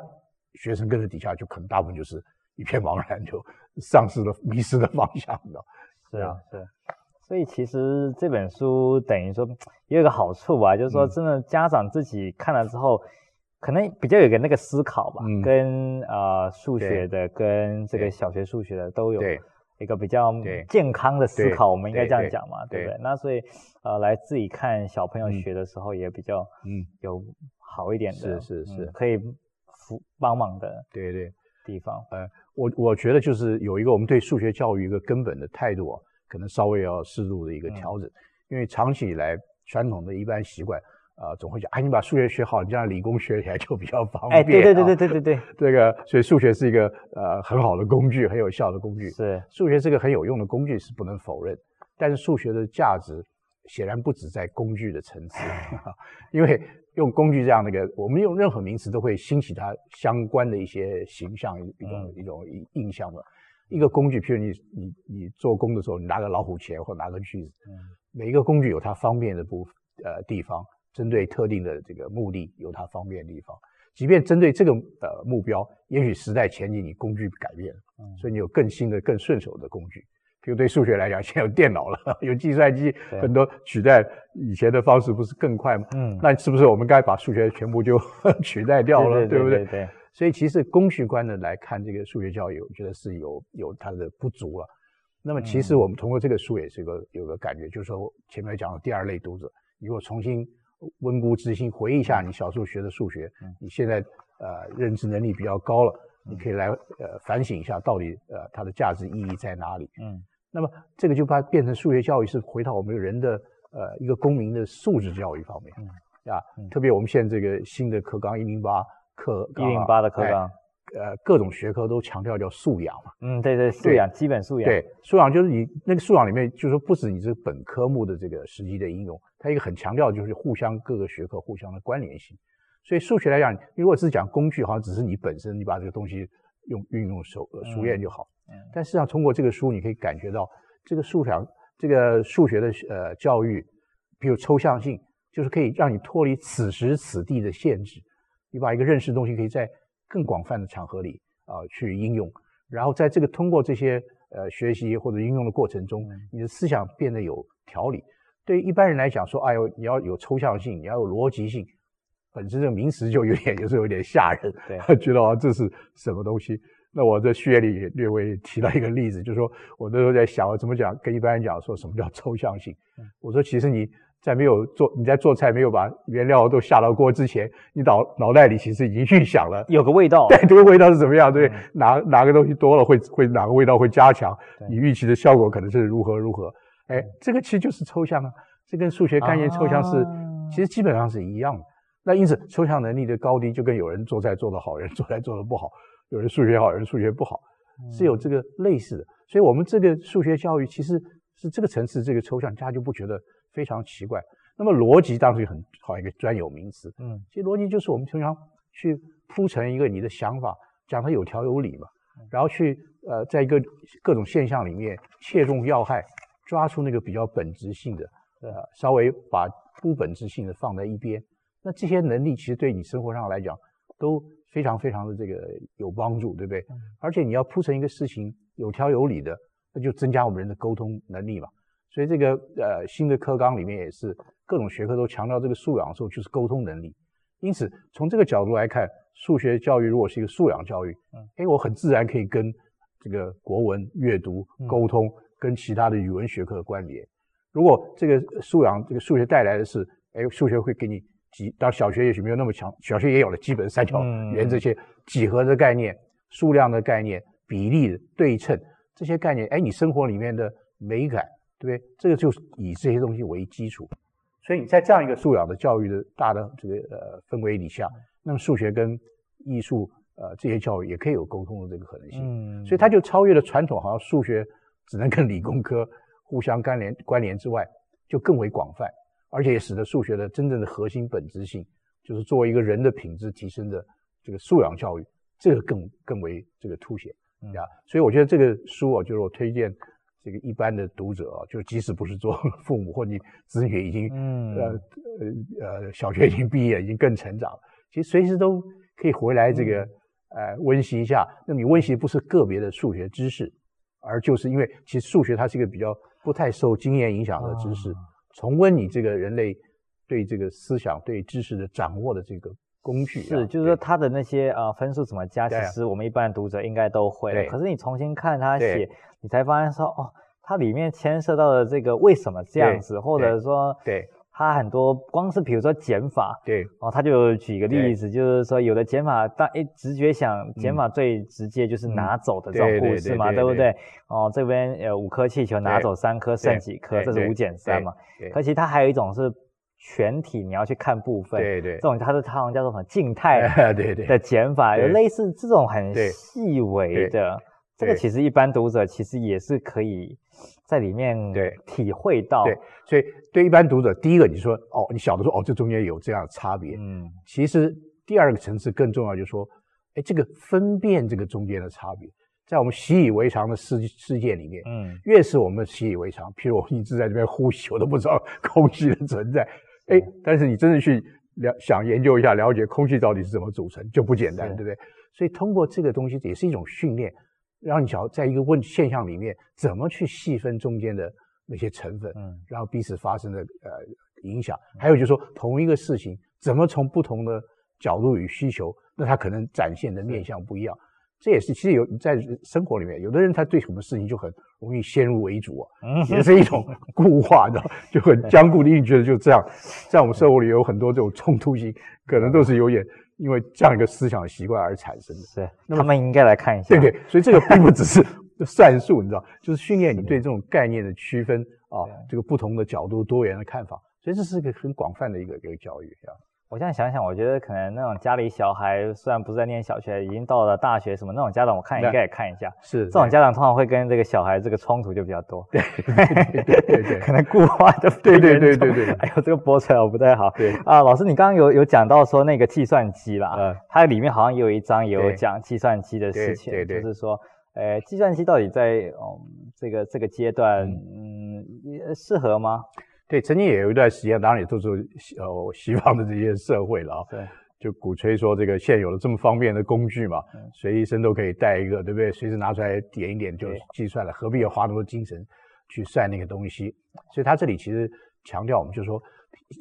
学生跟着底下就可能大部分就是。一片茫然，就丧失了、迷失的方向，你知道？是啊，是。所以其实这本书等于说也有个好处吧，就是说真的家长自己看了之后，可能比较有个那个思考吧，跟呃数学的跟这个小学数学的都有一个比较健康的思考，我们应该这样讲嘛，对不对？那所以呃，来自己看小朋友学的时候也比较嗯。有好一点的，是是是，可以扶帮忙的，对对。地方。呃，我我觉得就是有一个我们对数学教育一个根本的态度啊，可能稍微要适度的一个调整，因为长期以来传统的一般习惯。啊，总会讲，哎，你把数学学好，你将来理工学起来就比较方便。哎，对对对对对对对，这个，所以数学是一个呃很好的工具，很有效的工具。是，数学是个很有用的工具，是不能否认。但是数学的价值显然不止在工具的层次，因为用工具这样的一个，我们用任何名词都会兴起它相关的一些形象，一种一种印象嘛。一个工具，譬如你你你做工的时候，你拿个老虎钳或拿个锯子，每一个工具有它方便的部呃地方。针对特定的这个目的，有它方便的地方。即便针对这个呃目标，也许时代前进，你工具改变了，嗯，所以你有更新的、更顺手的工具。比如对数学来讲，现在有电脑了，有计算机，很多取代以前的方式不是更快吗？嗯，那是不是我们该把数学全部就 取代掉了？对不对？对。所以其实供需观的来看这个数学教育，我觉得是有有它的不足了。那么其实我们通过这个书也是个有个感觉，就是说前面讲的第二类读者，如果重新。温故知新，回忆一下你小时候学的数学，嗯、你现在呃认知能力比较高了，嗯、你可以来呃反省一下，到底呃它的价值意义在哪里？嗯，那么这个就把它变成数学教育是回到我们人的呃一个公民的素质教育方面，嗯，啊，嗯、特别我们现在这个新的课纲一零八课一零八的课纲。呃，各种学科都强调叫素养嘛。嗯，对对，素养，基本素养。对，素养就是你那个素养里面，就是说不止你这个本科目的这个实际的应用，它一个很强调就是互相各个学科互相的关联性。所以数学来讲，如果是讲工具，好像只是你本身你把这个东西用运用熟熟练就好。嗯。但实际上通过这个书，你可以感觉到这个数学这个数学的呃教育，比如抽象性，就是可以让你脱离此时此地的限制，你把一个认识的东西可以在。更广泛的场合里啊、呃，去应用，然后在这个通过这些呃学习或者应用的过程中，你的思想变得有条理。对于一般人来讲，说哎呦，你要有抽象性，你要有逻辑性，本身这个名词就有点，有时候有点吓人，对，觉得啊这是什么东西？那我在序言里略微提到一个例子，就是说我那时候在想，我怎么讲跟一般人讲说什么叫抽象性？我说其实你。在没有做，你在做菜没有把原料都下到锅之前，你脑脑袋里其实已经预想了，有个味道，对，这个味道是怎么样？对，哪哪个东西多了会会哪个味道会加强？你预期的效果可能是如何如何？哎，这个其实就是抽象啊，这跟数学概念抽象是其实基本上是一样的。那因此，抽象能力的高低就跟有人做菜做得好，人做菜做得不好，有人数学好，有人数学不好，是有这个类似的。所以我们这个数学教育其实是这个层次，这个抽象，大家就不觉得。非常奇怪。那么逻辑当然很好一个专有名词。嗯，其实逻辑就是我们平常去铺成一个你的想法，讲它有条有理嘛。然后去呃，在一个各种现象里面切中要害，抓出那个比较本质性的，呃，稍微把不本质性的放在一边。那这些能力其实对你生活上来讲都非常非常的这个有帮助，对不对？而且你要铺成一个事情有条有理的，那就增加我们人的沟通能力嘛。所以这个呃新的课纲里面也是各种学科都强调这个素养的时候，就是沟通能力。因此从这个角度来看，数学教育如果是一个素养教育，嗯，哎，我很自然可以跟这个国文、阅读、沟通跟其他的语文学科的关联。如果这个素养这个数学带来的是，哎，数学会给你几，当然小学也许没有那么强，小学也有了基本三角圆这些几何的概念、数量的概念、比例的对称这些概念，哎，你生活里面的美感。对不对？这个就是以这些东西为基础，所以你在这样一个素养的教育的大的这个呃氛围底下，那么数学跟艺术呃这些教育也可以有沟通的这个可能性。嗯，所以它就超越了传统，好像数学只能跟理工科互相关联关联之外，就更为广泛，而且也使得数学的真正的核心本质性，就是作为一个人的品质提升的这个素养教育，这个更更为这个凸显。嗯呀，所以我觉得这个书啊，就是我推荐。这个一般的读者啊，就即使不是做父母，或你子女已经，嗯，呃呃呃，小学已经毕业，已经更成长了，其实随时都可以回来这个，呃，温习一下。那你温习不是个别的数学知识，而就是因为其实数学它是一个比较不太受经验影响的知识，重温你这个人类对这个思想、对知识的掌握的这个。工具是，就是说他的那些呃分数怎么加，其实我们一般读者应该都会。可是你重新看他写，你才发现说哦，它里面牵涉到的这个为什么这样子，或者说对。它很多光是比如说减法，对，哦，他就举个例子，就是说有的减法，当一直觉想减法最直接就是拿走的这种故事嘛，对不对？哦，这边有五颗气球拿走三颗，剩几颗，这是五减三嘛。可其实它还有一种是全体你要去看部分，对对，这种它是它好像叫做什么静态 对对。的减法，有类似这种很细微的，这个其实一般读者其实也是可以。在里面对体会到对，所以对一般读者，第一个你说哦，你晓得说哦，这中间有这样的差别，嗯，其实第二个层次更重要，就是说，哎，这个分辨这个中间的差别，在我们习以为常的世世界里面，嗯，越是我们习以为常，譬如我一直在这边呼吸，我都不知道空气的存在，哎，但是你真的去了想研究一下，了解空气到底是怎么组成，就不简单，对不对？所以通过这个东西也是一种训练。让你晓得在一个问现象里面怎么去细分中间的那些成分，嗯，然后彼此发生的呃影响，还有就是说同一个事情怎么从不同的角度与需求，那它可能展现的面向不一样。这也是其实有在生活里面，有的人他对什么事情就很容易先入为主啊，也是一种固化的，就很僵固的硬觉得就这样。在我们生活里有很多这种冲突性，可能都是有点。因为这样一个思想习惯而产生的，是那么他们应该来看一下。对对，所以这个并不只是 算术，你知道，就是训练你对这种概念的区分啊，这个不同的角度、多元的看法，所以这是一个很广泛的一个一个教育啊。我现在想想，我觉得可能那种家里小孩虽然不是在念小学，已经到了大学什么那种家长，我看应该也看一下。是这种家长通常会跟这个小孩这个冲突就比较多。对对对对，可能固化的。对对对对对。哎呦，这个播出来我不太好。对啊，老师，你刚刚有有讲到说那个计算机啦，嗯，它里面好像也有一章也有讲计算机的事情，就是说，呃，计算机到底在嗯这个这个阶段，嗯，适合吗？对，曾经也有一段时间，当然也都是呃西方的这些社会了啊，对，就鼓吹说这个现有的这么方便的工具嘛，嗯、随意身都可以带一个，对不对？随时拿出来点一点就计算了，何必要花那么多精神去算那个东西？所以他这里其实强调，我们就是说，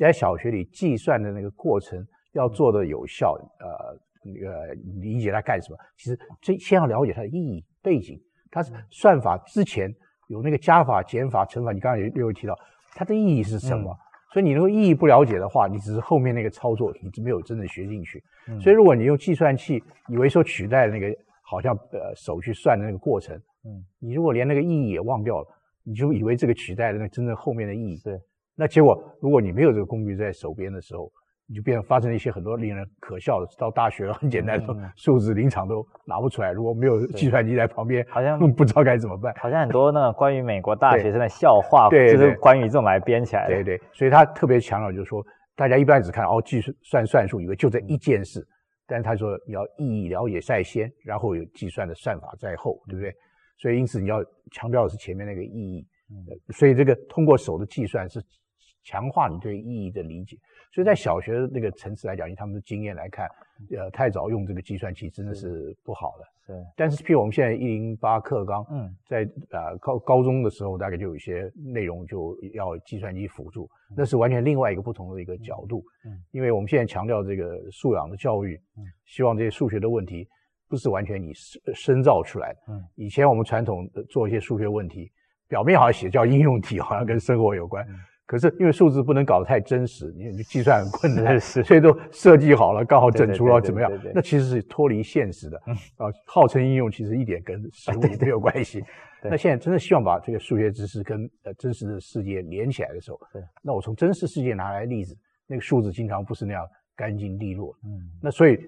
在小学里计算的那个过程要做的有效，呃，那个理解它干什么？其实最先要了解它的意义背景，它是算法之前有那个加法、减法、乘法，你刚才也又有提到。它的意义是什么？嗯、所以你如果意义不了解的话，你只是后面那个操作，你没有真正学进去。嗯、所以如果你用计算器，以为说取代那个好像呃手去算的那个过程，嗯，你如果连那个意义也忘掉了，你就以为这个取代了那真正后面的意义。对，那结果如果你没有这个工具在手边的时候。你就变发生了一些很多令人可笑的，到大学了很简单的 数字临场都拿不出来，如果没有计算机在旁边，好像 不知道该怎么办。好像很多那个关于美国大学生的笑话，对，就是关于这种来编起来的。对对，所以他特别强调就是说，大家一般只看哦计算算术，以为就这一件事，但是他说你要意义了解在先，然后有计算的算法在后，对不对？所以因此你要强调的是前面那个意义。所以这个通过手的计算是强化你对意义的理解。所以在小学的那个层次来讲，以他们的经验来看，呃，太早用这个计算器真的是不好的。是。但是，譬如我们现在一零八课纲，嗯，在呃高高中的时候，大概就有一些内容就要计算机辅助，那是完全另外一个不同的一个角度。嗯。因为我们现在强调这个素养的教育，嗯，希望这些数学的问题不是完全你深深造出来的。嗯。以前我们传统的做一些数学问题，表面好像写叫应用题，好像跟生活有关。可是因为数字不能搞得太真实，你你计算很困难，所以都设计好了，刚好整出了怎么样？那其实是脱离现实的，啊，号称应用其实一点跟实物没有关系。那现在真的希望把这个数学知识跟呃真实的世界连起来的时候，那我从真实世界拿来例子，那个数字经常不是那样干净利落。嗯，那所以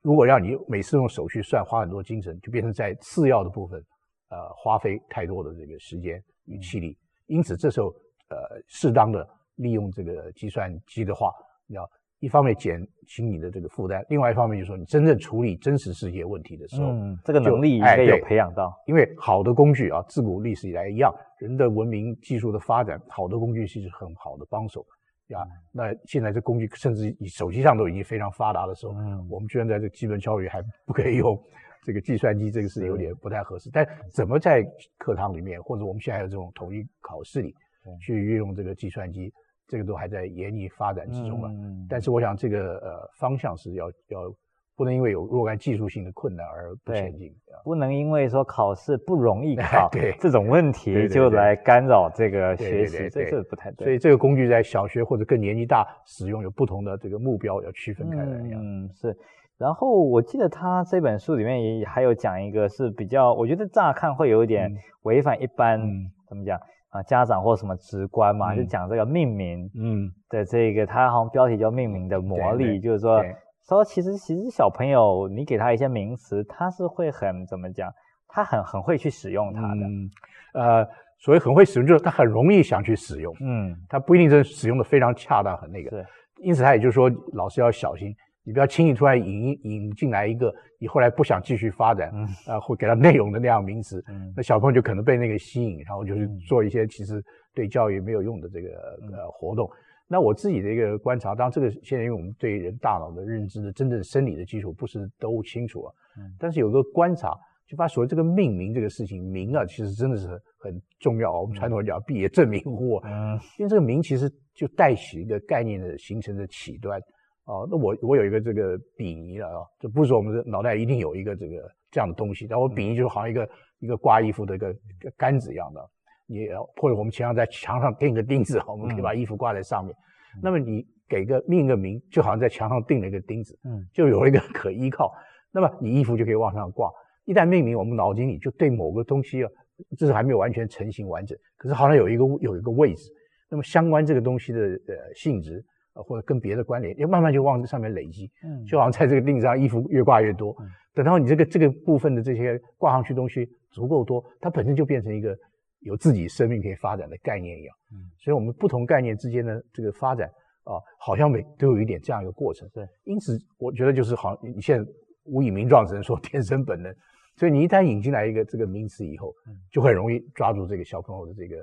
如果让你每次用手去算，花很多精神，就变成在次要的部分，呃，花费太多的这个时间与气力。因此这时候。呃，适当的利用这个计算机的话，要一方面减轻你的这个负担，另外一方面就是说，你真正处理真实世界问题的时候，嗯，这个能力应该有培养到。因为好的工具啊，自古历史以来一样，人的文明技术的发展，好的工具是很好的帮手啊。那现在这工具甚至你手机上都已经非常发达的时候，嗯，我们居然在这基本教育还不可以用这个计算机，这个是有点不太合适。但怎么在课堂里面，或者我们现在还有这种统一考试里，去运用这个计算机，这个都还在研拟发展之中了。嗯、但是我想这个呃方向是要要不能因为有若干技术性的困难而不前进。不能因为说考试不容易考，对这种问题就来干扰这个学习，这这不太对。所以这个工具在小学或者更年纪大使用，有不同的这个目标要区分开来。嗯，是。然后我记得他这本书里面也还有讲一个是比较，我觉得乍看会有点违反一般，嗯、怎么讲啊？家长或什么直观嘛，嗯、就讲这个命名，嗯的这个，他好像标题叫命名的魔力，就是说说其实其实小朋友你给他一些名词，他是会很怎么讲？他很很会去使用它的，嗯，呃，所谓很会使用，就是他很容易想去使用，嗯，他不一定是使用的非常恰当，很那个，对，因此他也就是说，老师要小心。你不要轻易突然引引进来一个你后来不想继续发展，嗯、呃，会给他内容的那样名词，嗯、那小朋友就可能被那个吸引，然后就是做一些其实对教育没有用的这个呃活动。嗯、那我自己的一个观察，当然这个现在因为我们对人大脑的认知的真正生理的基础不是都清楚啊，嗯、但是有个观察，就把所谓这个命名这个事情，名啊其实真的是很很重要。我们传统讲必也证明乎，嗯，因为这个名其实就带起一个概念的形成的起端。哦，那我我有一个这个比拟了啊，就不是说我们的脑袋一定有一个这个这样的东西，但我比拟就是好像一个、嗯、一个挂衣服的一个杆子一样的，你或者我们经常在墙上钉个钉子，我们可以把衣服挂在上面。嗯、那么你给个命个名，就好像在墙上钉了一个钉子，嗯，就有一个可依靠。那么你衣服就可以往上挂。一旦命名，我们脑筋里就对某个东西啊，这是还没有完全成型完整，可是好像有一个有一个位置。那么相关这个东西的呃性质。或者跟别的关联，要慢慢就往这上面累积，嗯，就好像在这个钉子上，衣服越挂越多，嗯，等到你这个这个部分的这些挂上去东西足够多，它本身就变成一个有自己生命可以发展的概念一样，嗯，所以我们不同概念之间的这个发展啊，好像每都有一点这样一个过程，对，因此我觉得就是好，你现在无以名状，只能说天生本能，所以你一旦引进来一个这个名词以后，嗯，就很容易抓住这个小朋友的这个。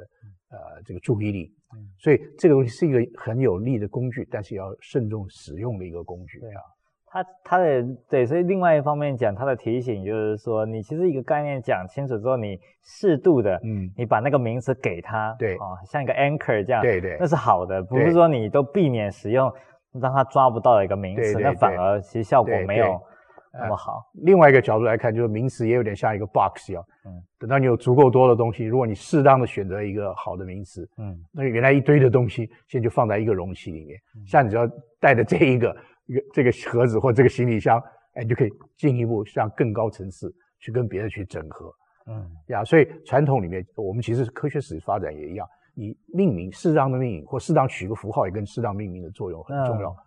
呃，这个注意力，所以这个东西是一个很有利的工具，但是要慎重使用的一个工具。对啊，他他的对，所以另外一方面讲，他的提醒就是说，你其实一个概念讲清楚之后，你适度的，嗯，你把那个名词给他，对啊，像一个 anchor 这样，对对，那是好的，不是说你都避免使用让他抓不到的一个名词，那反而其实效果没有。那么好，另外一个角度来看，就是名词也有点像一个 box 一样。嗯，等到你有足够多的东西，如果你适当的选择一个好的名词，嗯，那原来一堆的东西，现在就放在一个容器里面。嗯、像你只要带着这一个这个盒子或这个行李箱，哎，你就可以进一步向更高层次去跟别人去整合。嗯，呀，所以传统里面，我们其实科学史发展也一样，你命名适当的命名或适当取个符号，也跟适当命名的作用很重要。嗯、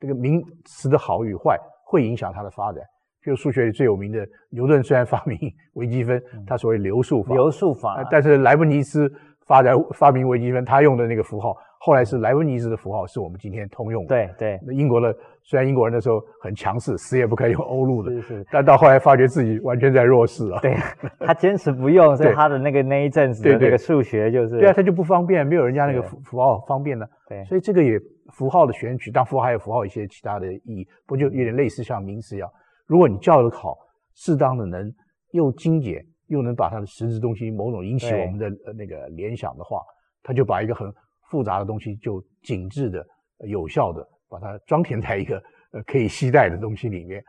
这个名词的好与坏。会影响它的发展。就数学里最有名的牛顿，虽然发明 微积分，他所谓流数法，流数法，但是莱布尼兹发展发明微积分，他用的那个符号，后来是莱布尼兹的符号，是我们今天通用的。对对。那英国的虽然英国人那时候很强势，死也不可以用欧陆的，是是。但到后来发觉自己完全在弱势了。对，他坚持不用，所以他的那个那一阵子的那个数学就是。对啊，他就不方便，没有人家那个符符号方便呢。对。所以这个也。符号的选取，当符号还有符号一些其他的意义，不就有点类似像名词一样？如果你教的好，适当的能又精简，又能把它的实质东西某种引起我们的那个联想的话，他就把一个很复杂的东西就紧致的、有效的 把它装填在一个 呃可以携带的东西里面，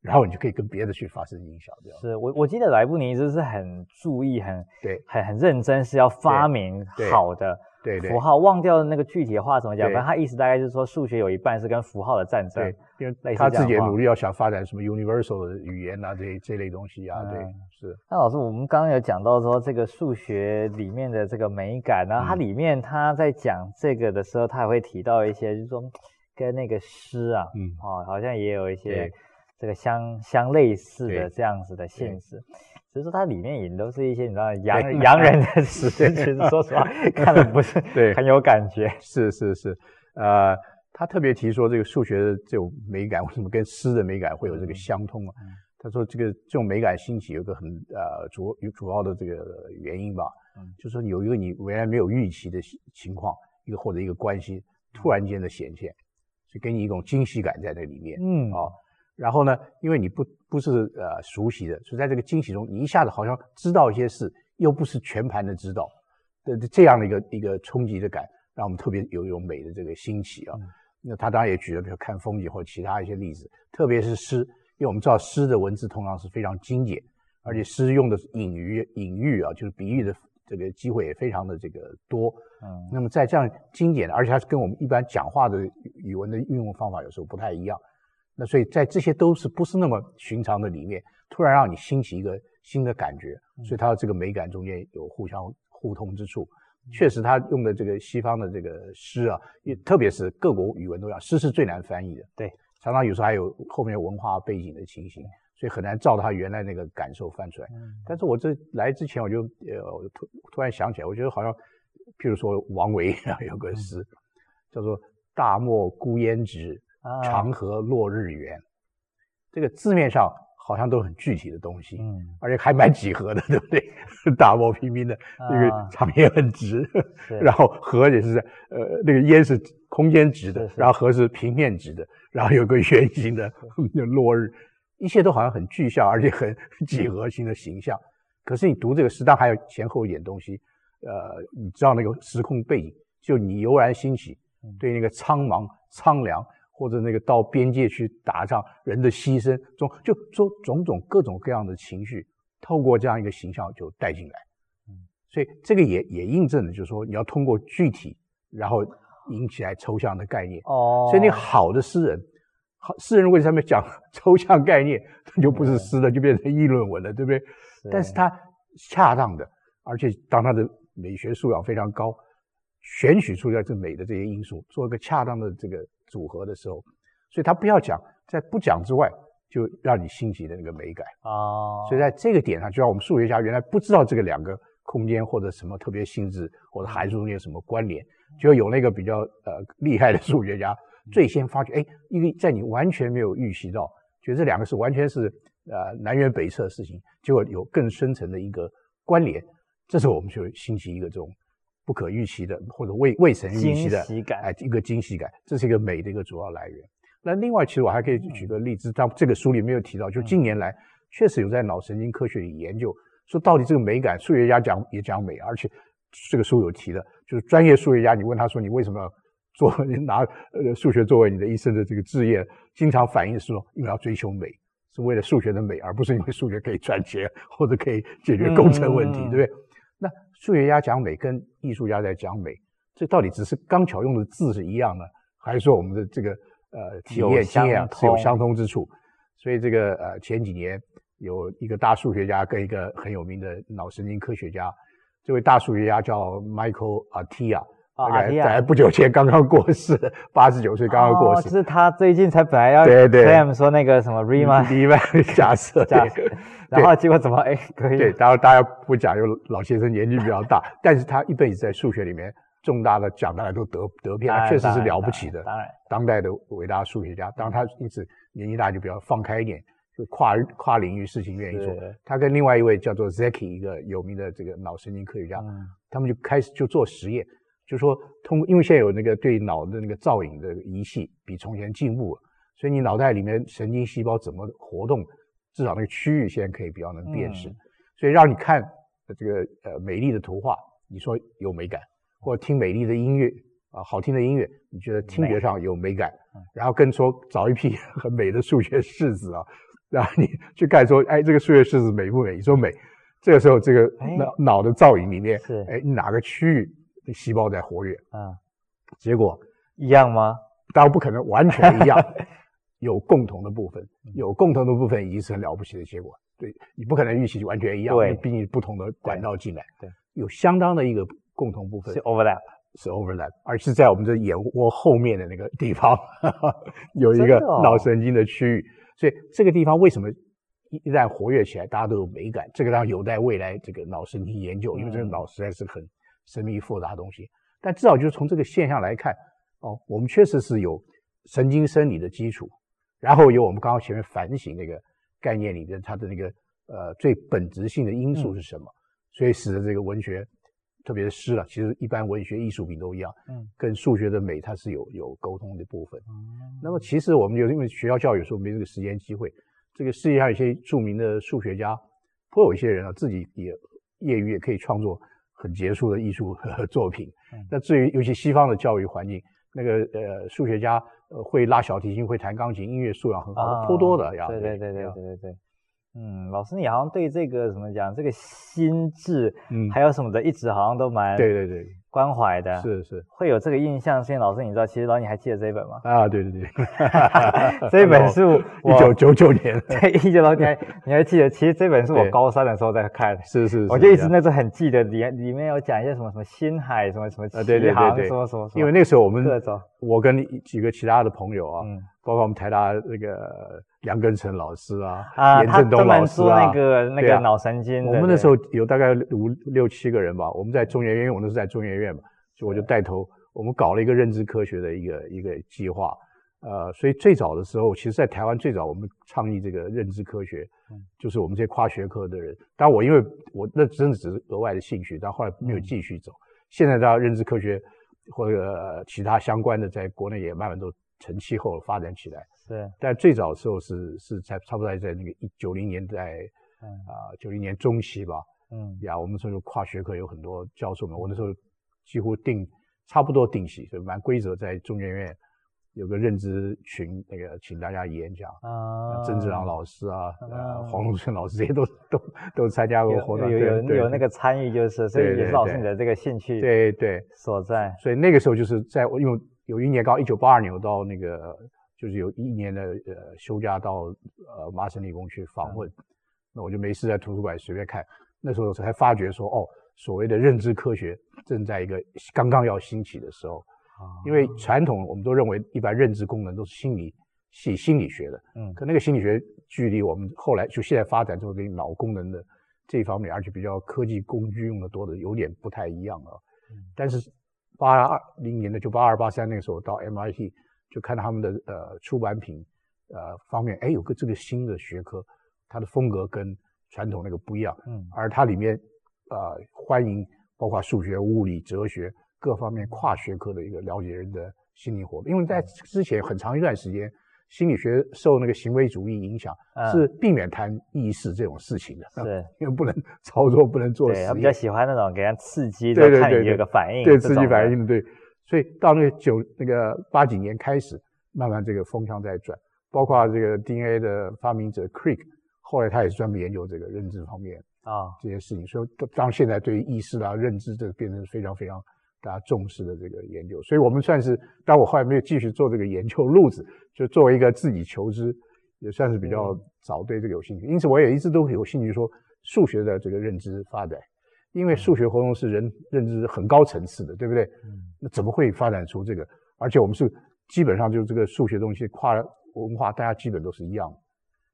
然后你就可以跟别的去发生影响。这样是我我记得莱布尼兹是很注意、很对、很很认真，是要发明好的。对对，符号忘掉的那个具体的话怎么讲？反正他意思大概就是说，数学有一半是跟符号的战争。对，因为他自己也努力要想发展什么 universal 的语言啊，这这类东西啊。对，是。那老师，我们刚刚有讲到说这个数学里面的这个美感，然后它里面他在讲这个的时候，他也会提到一些，就是说跟那个诗啊，嗯，哦，好像也有一些这个相相类似的这样子的性质。其实它里面也都是一些你知道洋对。洋人的诗，其实说实话 看的不是对。很有感觉。是是是，呃，他特别提说这个数学的这种美感为什么跟诗的美感会有这个相通啊？嗯、他说这个这种美感兴起有个很呃主有主要的这个原因吧，嗯，就是说有一个你原来没有预期的情况，一个或者一个关系突然间的显现，就给你一种惊喜感在那里面，嗯。啊。然后呢，因为你不不是呃熟悉的，所以在这个惊喜中，你一下子好像知道一些事，又不是全盘的知道的这样的一个一个冲击的感，让我们特别有一种美的这个兴起啊。嗯、那他当然也举了比如看风景或者其他一些例子，特别是诗，因为我们知道诗的文字通常是非常精简，而且诗用的隐喻隐喻啊，就是比喻的这个机会也非常的这个多。嗯，那么在这样精简的，而且它是跟我们一般讲话的语文的运用方法有时候不太一样。那所以在这些都是不是那么寻常的里面，突然让你兴起一个新的感觉，所以它的这个美感中间有互相互通之处。确实，他用的这个西方的这个诗啊，也特别是各国语文都一样，诗是最难翻译的。对，常常有时候还有后面文化背景的情形，所以很难照他原来那个感受翻出来。嗯。但是我这来之前，我就呃突突然想起来，我觉得好像，譬如说王维 有个诗，嗯、叫做“大漠孤烟直，啊、长河落日圆”，这个字面上。好像都很具体的东西，嗯，而且还蛮几何的，对不对？大漠平平的，那个场面很直，啊、然后河也是，呃，那个烟是空间直的，然后河是平面直的，然后有个圆形的 落日，一切都好像很具象，而且很几何型的形象。可是你读这个诗，当还有前后一点东西，呃，你知道那个时空背景，就你油然兴起，对那个苍茫苍凉。或者那个到边界去打仗，人的牺牲，种就说种种各种各样的情绪，透过这样一个形象就带进来。嗯，所以这个也也印证了，就是说你要通过具体，然后引起来抽象的概念。哦，所以你好的诗人，好诗人如果在上面讲 抽象概念，就不是诗了，就变成议论文了，对不对？但是他恰当的，而且当他的美学素养非常高，选取出来这美的这些因素，做一个恰当的这个。组合的时候，所以他不要讲，在不讲之外，就让你兴起的那个美感啊。所以在这个点上，就像我们数学家原来不知道这个两个空间或者什么特别性质或者函数中间有什么关联，就有那个比较呃厉害的数学家最先发觉，哎，因为在你完全没有预习到，觉得这两个是完全是呃南辕北辙的事情，结果有更深层的一个关联，这时候我们就兴起一个这种。不可预期的，或者未未曾预期的，哎，一个惊喜感，这是一个美的一个主要来源。那另外，其实我还可以举个例子，但这个书里没有提到，就近年来确实有在脑神经科学里研究，说到底这个美感，数学家讲也讲美，而且这个书有提的，就是专业数学家，你问他说你为什么要做，你拿呃数学作为你的一生的这个志业，经常反映是说，因为要追求美，是为了数学的美，而不是因为数学可以赚钱或者可以解决工程问题，嗯、对不对？数学家讲美跟艺术家在讲美，这到底只是刚巧用的字是一样的，还是说我们的这个呃体验经验是有相通之处？所以这个呃前几年有一个大数学家跟一个很有名的脑神经科学家，这位大数学家叫 Michael Atia，概在不久前刚刚过世，八十九岁刚刚过世。哦，是他最近才本来要对对说那个什么 Riemann 假设 假设，然后结果怎么哎可以？对，当然大家不讲，因为老先生年纪比较大，但是他一辈子在数学里面重大的奖大家都得得片，他确实是了不起的，当然当代的伟大数学家。当然他因此年纪大就比较放开一点，就跨跨领域事情愿意做。他跟另外一位叫做 Zeki 一个有名的这个脑神经科学家，他们就开始就做实验。就是说，通过因为现在有那个对脑的那个造影的仪器，比从前进步了，所以你脑袋里面神经细胞怎么活动，至少那个区域现在可以比较能辨识，嗯、所以让你看这个呃美丽的图画，你说有美感，或者听美丽的音乐啊，好听的音乐，你觉得听觉上有美感，美然后跟说找一批 很美的数学式子啊，然后你去看说，哎，这个数学式子美不美？你说美，这个时候这个脑脑的造影里面，是哎哪个区域？细胞在活跃，啊，结果一样吗？当然不可能完全一样，有共同的部分，有共同的部分已经是很了不起的结果。对，你不可能预期完全一样，对，毕竟不同的管道进来，对，有相当的一个共同部分是 overlap，是 overlap，而是在我们这眼窝后面的那个地方 有一个脑神经的区域，所以这个地方为什么一一旦活跃起来，大家都有美感？这个当然有待未来这个脑神经研究，因为这个脑实在是很。神秘复杂的东西，但至少就是从这个现象来看，哦，我们确实是有神经生理的基础，然后有我们刚刚前面反省那个概念里的它的那个呃最本质性的因素是什么，嗯、所以使得这个文学，特别是诗了，其实一般文学艺术品都一样，嗯，跟数学的美它是有有沟通的部分。嗯、那么其实我们有因为学校教育有时候没这个时间机会，这个世界上有些著名的数学家，颇有一些人啊自己也业余也可以创作。很杰出的艺术作品。那至于尤其西方的教育环境，那个呃数学家呃会拉小提琴、会弹钢琴、音乐素养很好的，颇、啊、多的呀。对对对对对对对。嗯，老师，你好像对这个怎么讲，这个心智，嗯，还有什么的，一直好像都蛮对对对关怀的，是是，会有这个印象。所以老师，你知道，其实老师你还记得这一本吗？啊，对对对，这一本书一九九九年，对，一九九九年，你还记得？其实这本是我高三的时候在看，是是，我就一直那时候很记得里里面有讲一些什么什么星海，什么什么启航，对对对对，什么什么，因为那时候我们我跟几个其他的朋友啊，嗯，包括我们台大那个。梁根成老师啊，啊，严振东老师啊，那个那个脑神经，我们那时候有大概五六七个人吧。我们在中研院，我那时候在中研院嘛，就我就带头，我们搞了一个认知科学的一个一个计划。呃，所以最早的时候，其实，在台湾最早我们倡议这个认知科学，就是我们这些跨学科的人。但，我因为我那真的只是额外的兴趣，但后来没有继续走。现在，大家认知科学或者其他相关的，在国内也慢慢都成气候发展起来。对，但最早的时候是是在差不多在那个一九零年代，嗯啊九零年中期吧，嗯呀，我们说跨学科有很多教授们，我那时候几乎定差不多定系，所以蛮规则，在中研院有个认知群，那个请大家演讲啊，曾志朗老师啊，呃黄龙春老师这些都 都都参加过活动，有有有那个参与就是，所以也是老师你的这个兴趣对对所在，所以那个时候就是在因为有一年刚好一九八二年我到那个。就是有一年的呃休假到呃麻省理工去访问，那我就没事在图书馆随便看，那时候才发觉说哦，所谓的认知科学正在一个刚刚要兴起的时候，因为传统我们都认为一般认知功能都是心理系心理学的，嗯，可那个心理学距离我们后来就现在发展这个脑功能的这一方面，而且比较科技工具用的多的有点不太一样啊，但是八二零年的就八二八三那个时候到 MIT。就看到他们的呃出版品，呃方面，哎，有个这个新的学科，它的风格跟传统那个不一样，嗯，而它里面呃欢迎包括数学、物理、哲学各方面跨学科的一个了解人的心理活动，因为在之前很长一段时间，心理学受那个行为主义影响，是避免谈意识这种事情的，是，因为不能 操作，不能做实验，对，他比较喜欢那种给人刺激的，对对对，有个反应，对刺激反应，对。所以到那个九那个八几年开始，慢慢这个风向在转，包括这个 DNA 的发明者 Crick，后来他也是专门研究这个认知方面啊。这些事情。所以当现在对于意识啊认知这个变成非常非常大家重视的这个研究。所以我们算是，但我后来没有继续做这个研究路子，就作为一个自己求知，也算是比较早对这个有兴趣。因此我也一直都有兴趣说数学的这个认知发展。因为数学活动是人认知很高层次的，对不对？那怎么会发展出这个？而且我们是基本上就是这个数学东西跨文化，大家基本都是一样的。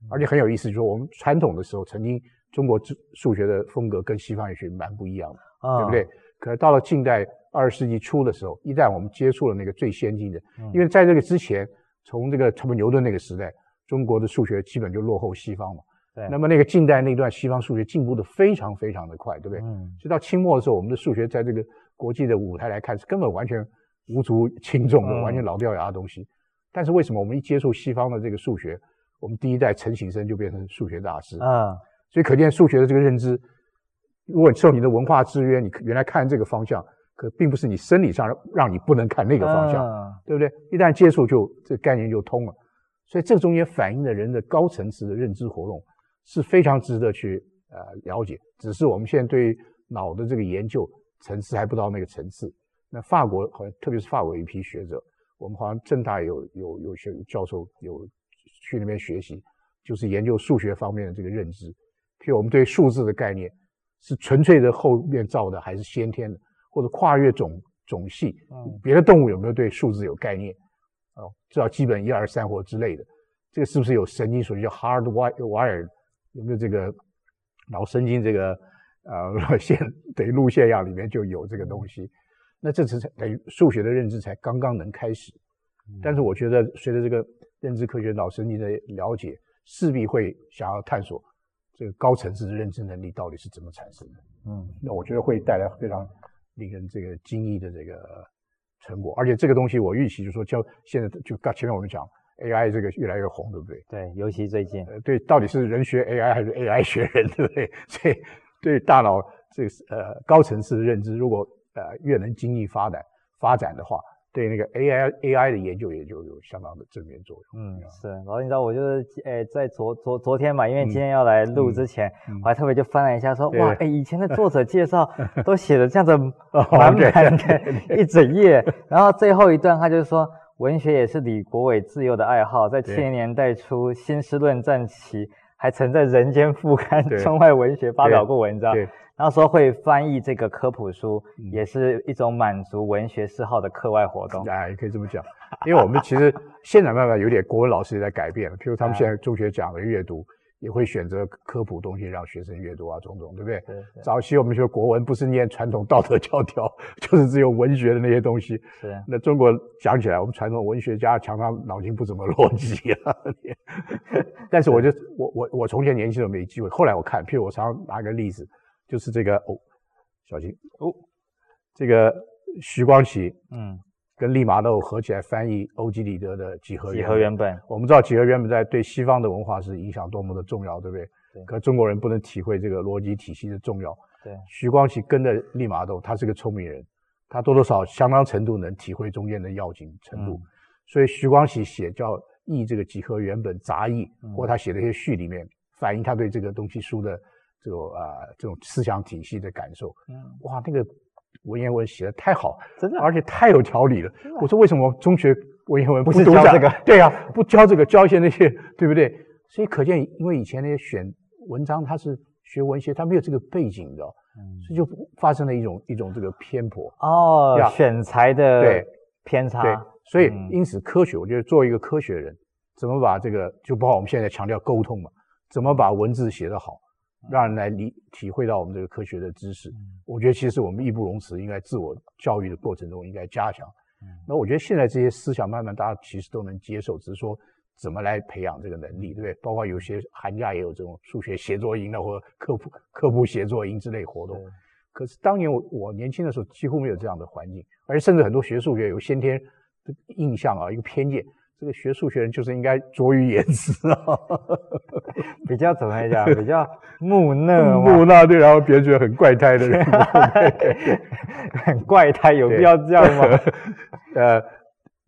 而且很有意思，就是说我们传统的时候，曾经中国数学的风格跟西方也是蛮不一样的，对不对？可是到了近代二十世纪初的时候，一旦我们接触了那个最先进的，因为在这个之前，从这个差不多牛顿那个时代，中国的数学基本就落后西方嘛。对，那么那个近代那段西方数学进步的非常非常的快，对不对？嗯。就到清末的时候，我们的数学在这个国际的舞台来看是根本完全无足轻重的，嗯、完全老掉牙的东西。但是为什么我们一接触西方的这个数学，我们第一代陈省身就变成数学大师？啊、嗯。所以可见数学的这个认知，如果受你的文化制约，你原来看这个方向，可并不是你生理上让你不能看那个方向，嗯、对不对？一旦接触就，就这个概念就通了。所以这中间反映了人的高层次的认知活动。是非常值得去呃了解，只是我们现在对脑的这个研究层次还不到那个层次。那法国好像，特别是法国一批学者，我们好像政大有有有些教授有去那边学习，就是研究数学方面的这个认知。譬如我们对数字的概念是纯粹的后面造的，还是先天的，或者跨越种种系，别的动物有没有对数字有概念？哦，至少基本一二三或之类的，这个是不是有神经属性叫 hardwired？有没有这个脑神经这个呃线等于路线样里面就有这个东西？那这次才等于数学的认知才刚刚能开始。但是我觉得随着这个认知科学脑神经的了解，势必会想要探索这个高层次的认知能力到底是怎么产生的。嗯，那我觉得会带来非常令人这个惊异的这个成果。而且这个东西我预期就是说，就现在就刚前面我们讲。AI 这个越来越红，对不对？对，尤其最近。呃，对，到底是人学 AI 还是 AI 学人，对不对？所以对大脑这个呃高层次的认知，如果呃越能精益发展发展的话，对那个 AI AI 的研究也就有相当的正面作用。嗯，是。然后你知道我就是诶，在昨昨昨天嘛，因为今天要来录之前，嗯嗯、我还特别就翻了一下说，说哇，诶，以前的作者介绍 都写的这样子满满的一整页，然后最后一段他就是说，文学也是李国伟自幼的爱好，在七零年代初新诗论战期，还曾在《人间 副刊》《中外文学》发表过文章。那时候会翻译这个科普书，也是一种满足文学嗜好的课外活动。哎，也可以这么讲，因为我们其实现在慢慢有点国文老师也在改变了，譬如他们现在中学讲的阅读，也会选择科普东西让学生阅读啊，种种，对不对？早期我们学国文不是念传统道德教条，就是只有文学的那些东西。是。那中国讲起来，我们传统文学家常常脑筋不怎么逻辑啊。但是我就我我我从前年轻的没机会，后来我看，譬如我常常拿个例子。就是这个哦，小心哦，这个徐光启，嗯，跟利玛窦合起来翻译欧几里得的《几何几何原本》。我们知道《几何原本》在对西方的文化是影响多么的重要，对不对？对。可中国人不能体会这个逻辑体系的重要。对。徐光启跟着利玛窦，他是个聪明人，他多多少相当程度能体会中间的要紧程度。嗯。所以徐光启写叫译这个《几何原本》杂译，嗯，或他写的一些序里面反映他对这个东西书的。这种啊，这种思想体系的感受，嗯，哇，那个文言文写的太好，真的，而且太有条理了。我说为什么中学文言文不是教这个？对呀、啊，不教这个，教一些那些，对不对？所以可见，因为以前那些选文章，他是学文学，他没有这个背景的，嗯，所以就发生了一种一种这个偏颇哦，选材的对偏差。对，所以因此科学，我觉得作为一个科学人，怎么把这个，就包括我们现在强调沟通嘛，怎么把文字写得好。让人来理体会到我们这个科学的知识，我觉得其实我们义不容辞，应该自我教育的过程中应该加强。那我觉得现在这些思想慢慢大家其实都能接受，只是说怎么来培养这个能力，对不对？包括有些寒假也有这种数学协作营的，或者科普科普协作营之类活动。可是当年我我年轻的时候几乎没有这样的环境，而且甚至很多学数学有先天的印象啊，一个偏见。这个学数学人就是应该拙于言辞啊，比较怎么讲？比较木讷，木讷对，然后别人觉得很怪胎的人，很怪胎，有必要这样吗？呃，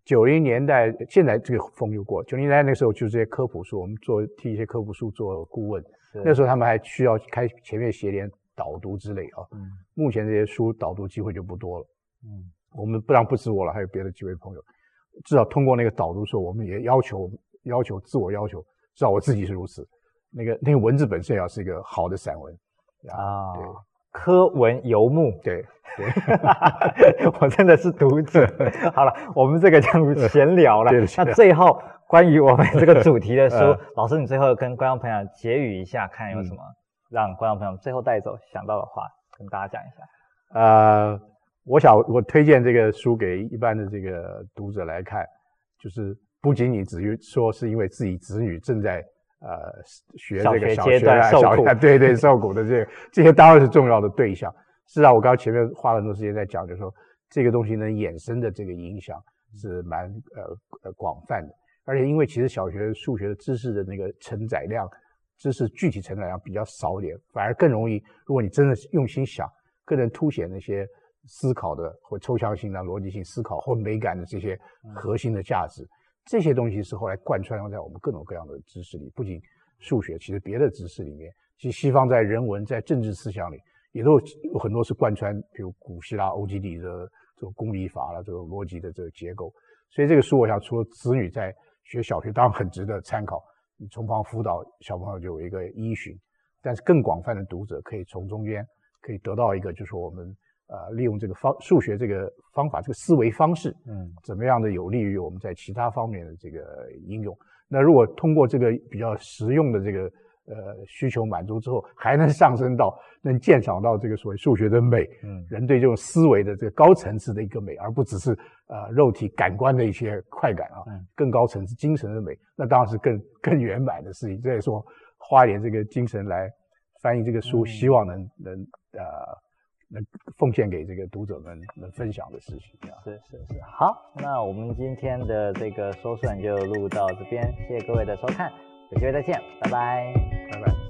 九零年代，现在这个风就过。九零年代那时候就是这些科普书，我们做替一些科普书做顾问，那时候他们还需要开前面写点导读之类啊。嗯，目前这些书导读机会就不多了。嗯，我们不然不止我了，还有别的几位朋友。至少通过那个导读时候，我们也要求要求自我要求，至少我自己是如此。那个那个文字本身也要是一个好的散文啊，对，科文游牧，对 对，我真的是读者。好了，我们这个就闲聊了。那最后关于我们这个主题的书，呃、老师你最后跟观众朋友结语一下，看有什么让观众朋友最后带走想到的话，跟大家讲一下。呃。我想，我推荐这个书给一般的这个读者来看，就是不仅仅只于说是因为自己子女正在呃学这个小学啊，小学对对受苦的这个这些当然是重要的对象。是啊，我刚刚前面花了很多时间在讲，就是说这个东西能衍生的这个影响是蛮呃呃广泛的，而且因为其实小学数学的知识的那个承载量，知识具体承载量比较少一点，反而更容易，如果你真的用心想，更能凸显那些。思考的或抽象性的逻辑性思考或美感的这些核心的价值，这些东西是后来贯穿在我们各种各样的知识里，不仅数学，其实别的知识里面，其实西方在人文、在政治思想里，也都有很多是贯穿，比如古希腊欧几里得的这种公理法了，这种逻辑的这个结构。所以这个书，我想除了子女在学小学，当然很值得参考，你从旁辅导小朋友就有一个依循，但是更广泛的读者可以从中间可以得到一个，就是我们。呃，利用这个方数学这个方法，这个思维方式，嗯，怎么样的有利于我们在其他方面的这个应用？那如果通过这个比较实用的这个呃需求满足之后，还能上升到能鉴赏到这个所谓数学的美，嗯，人对这种思维的这个高层次的一个美，而不只是呃肉体感官的一些快感啊，嗯，更高层次精神的美，那当然是更更圆满的事情。这也说花一点这个精神来翻译这个书，希望能能呃。能奉献给这个读者们能分享的事情啊，是是是，好，那我们今天的这个说书人就录到这边，谢谢各位的收看，有机会再见，拜拜。拜拜。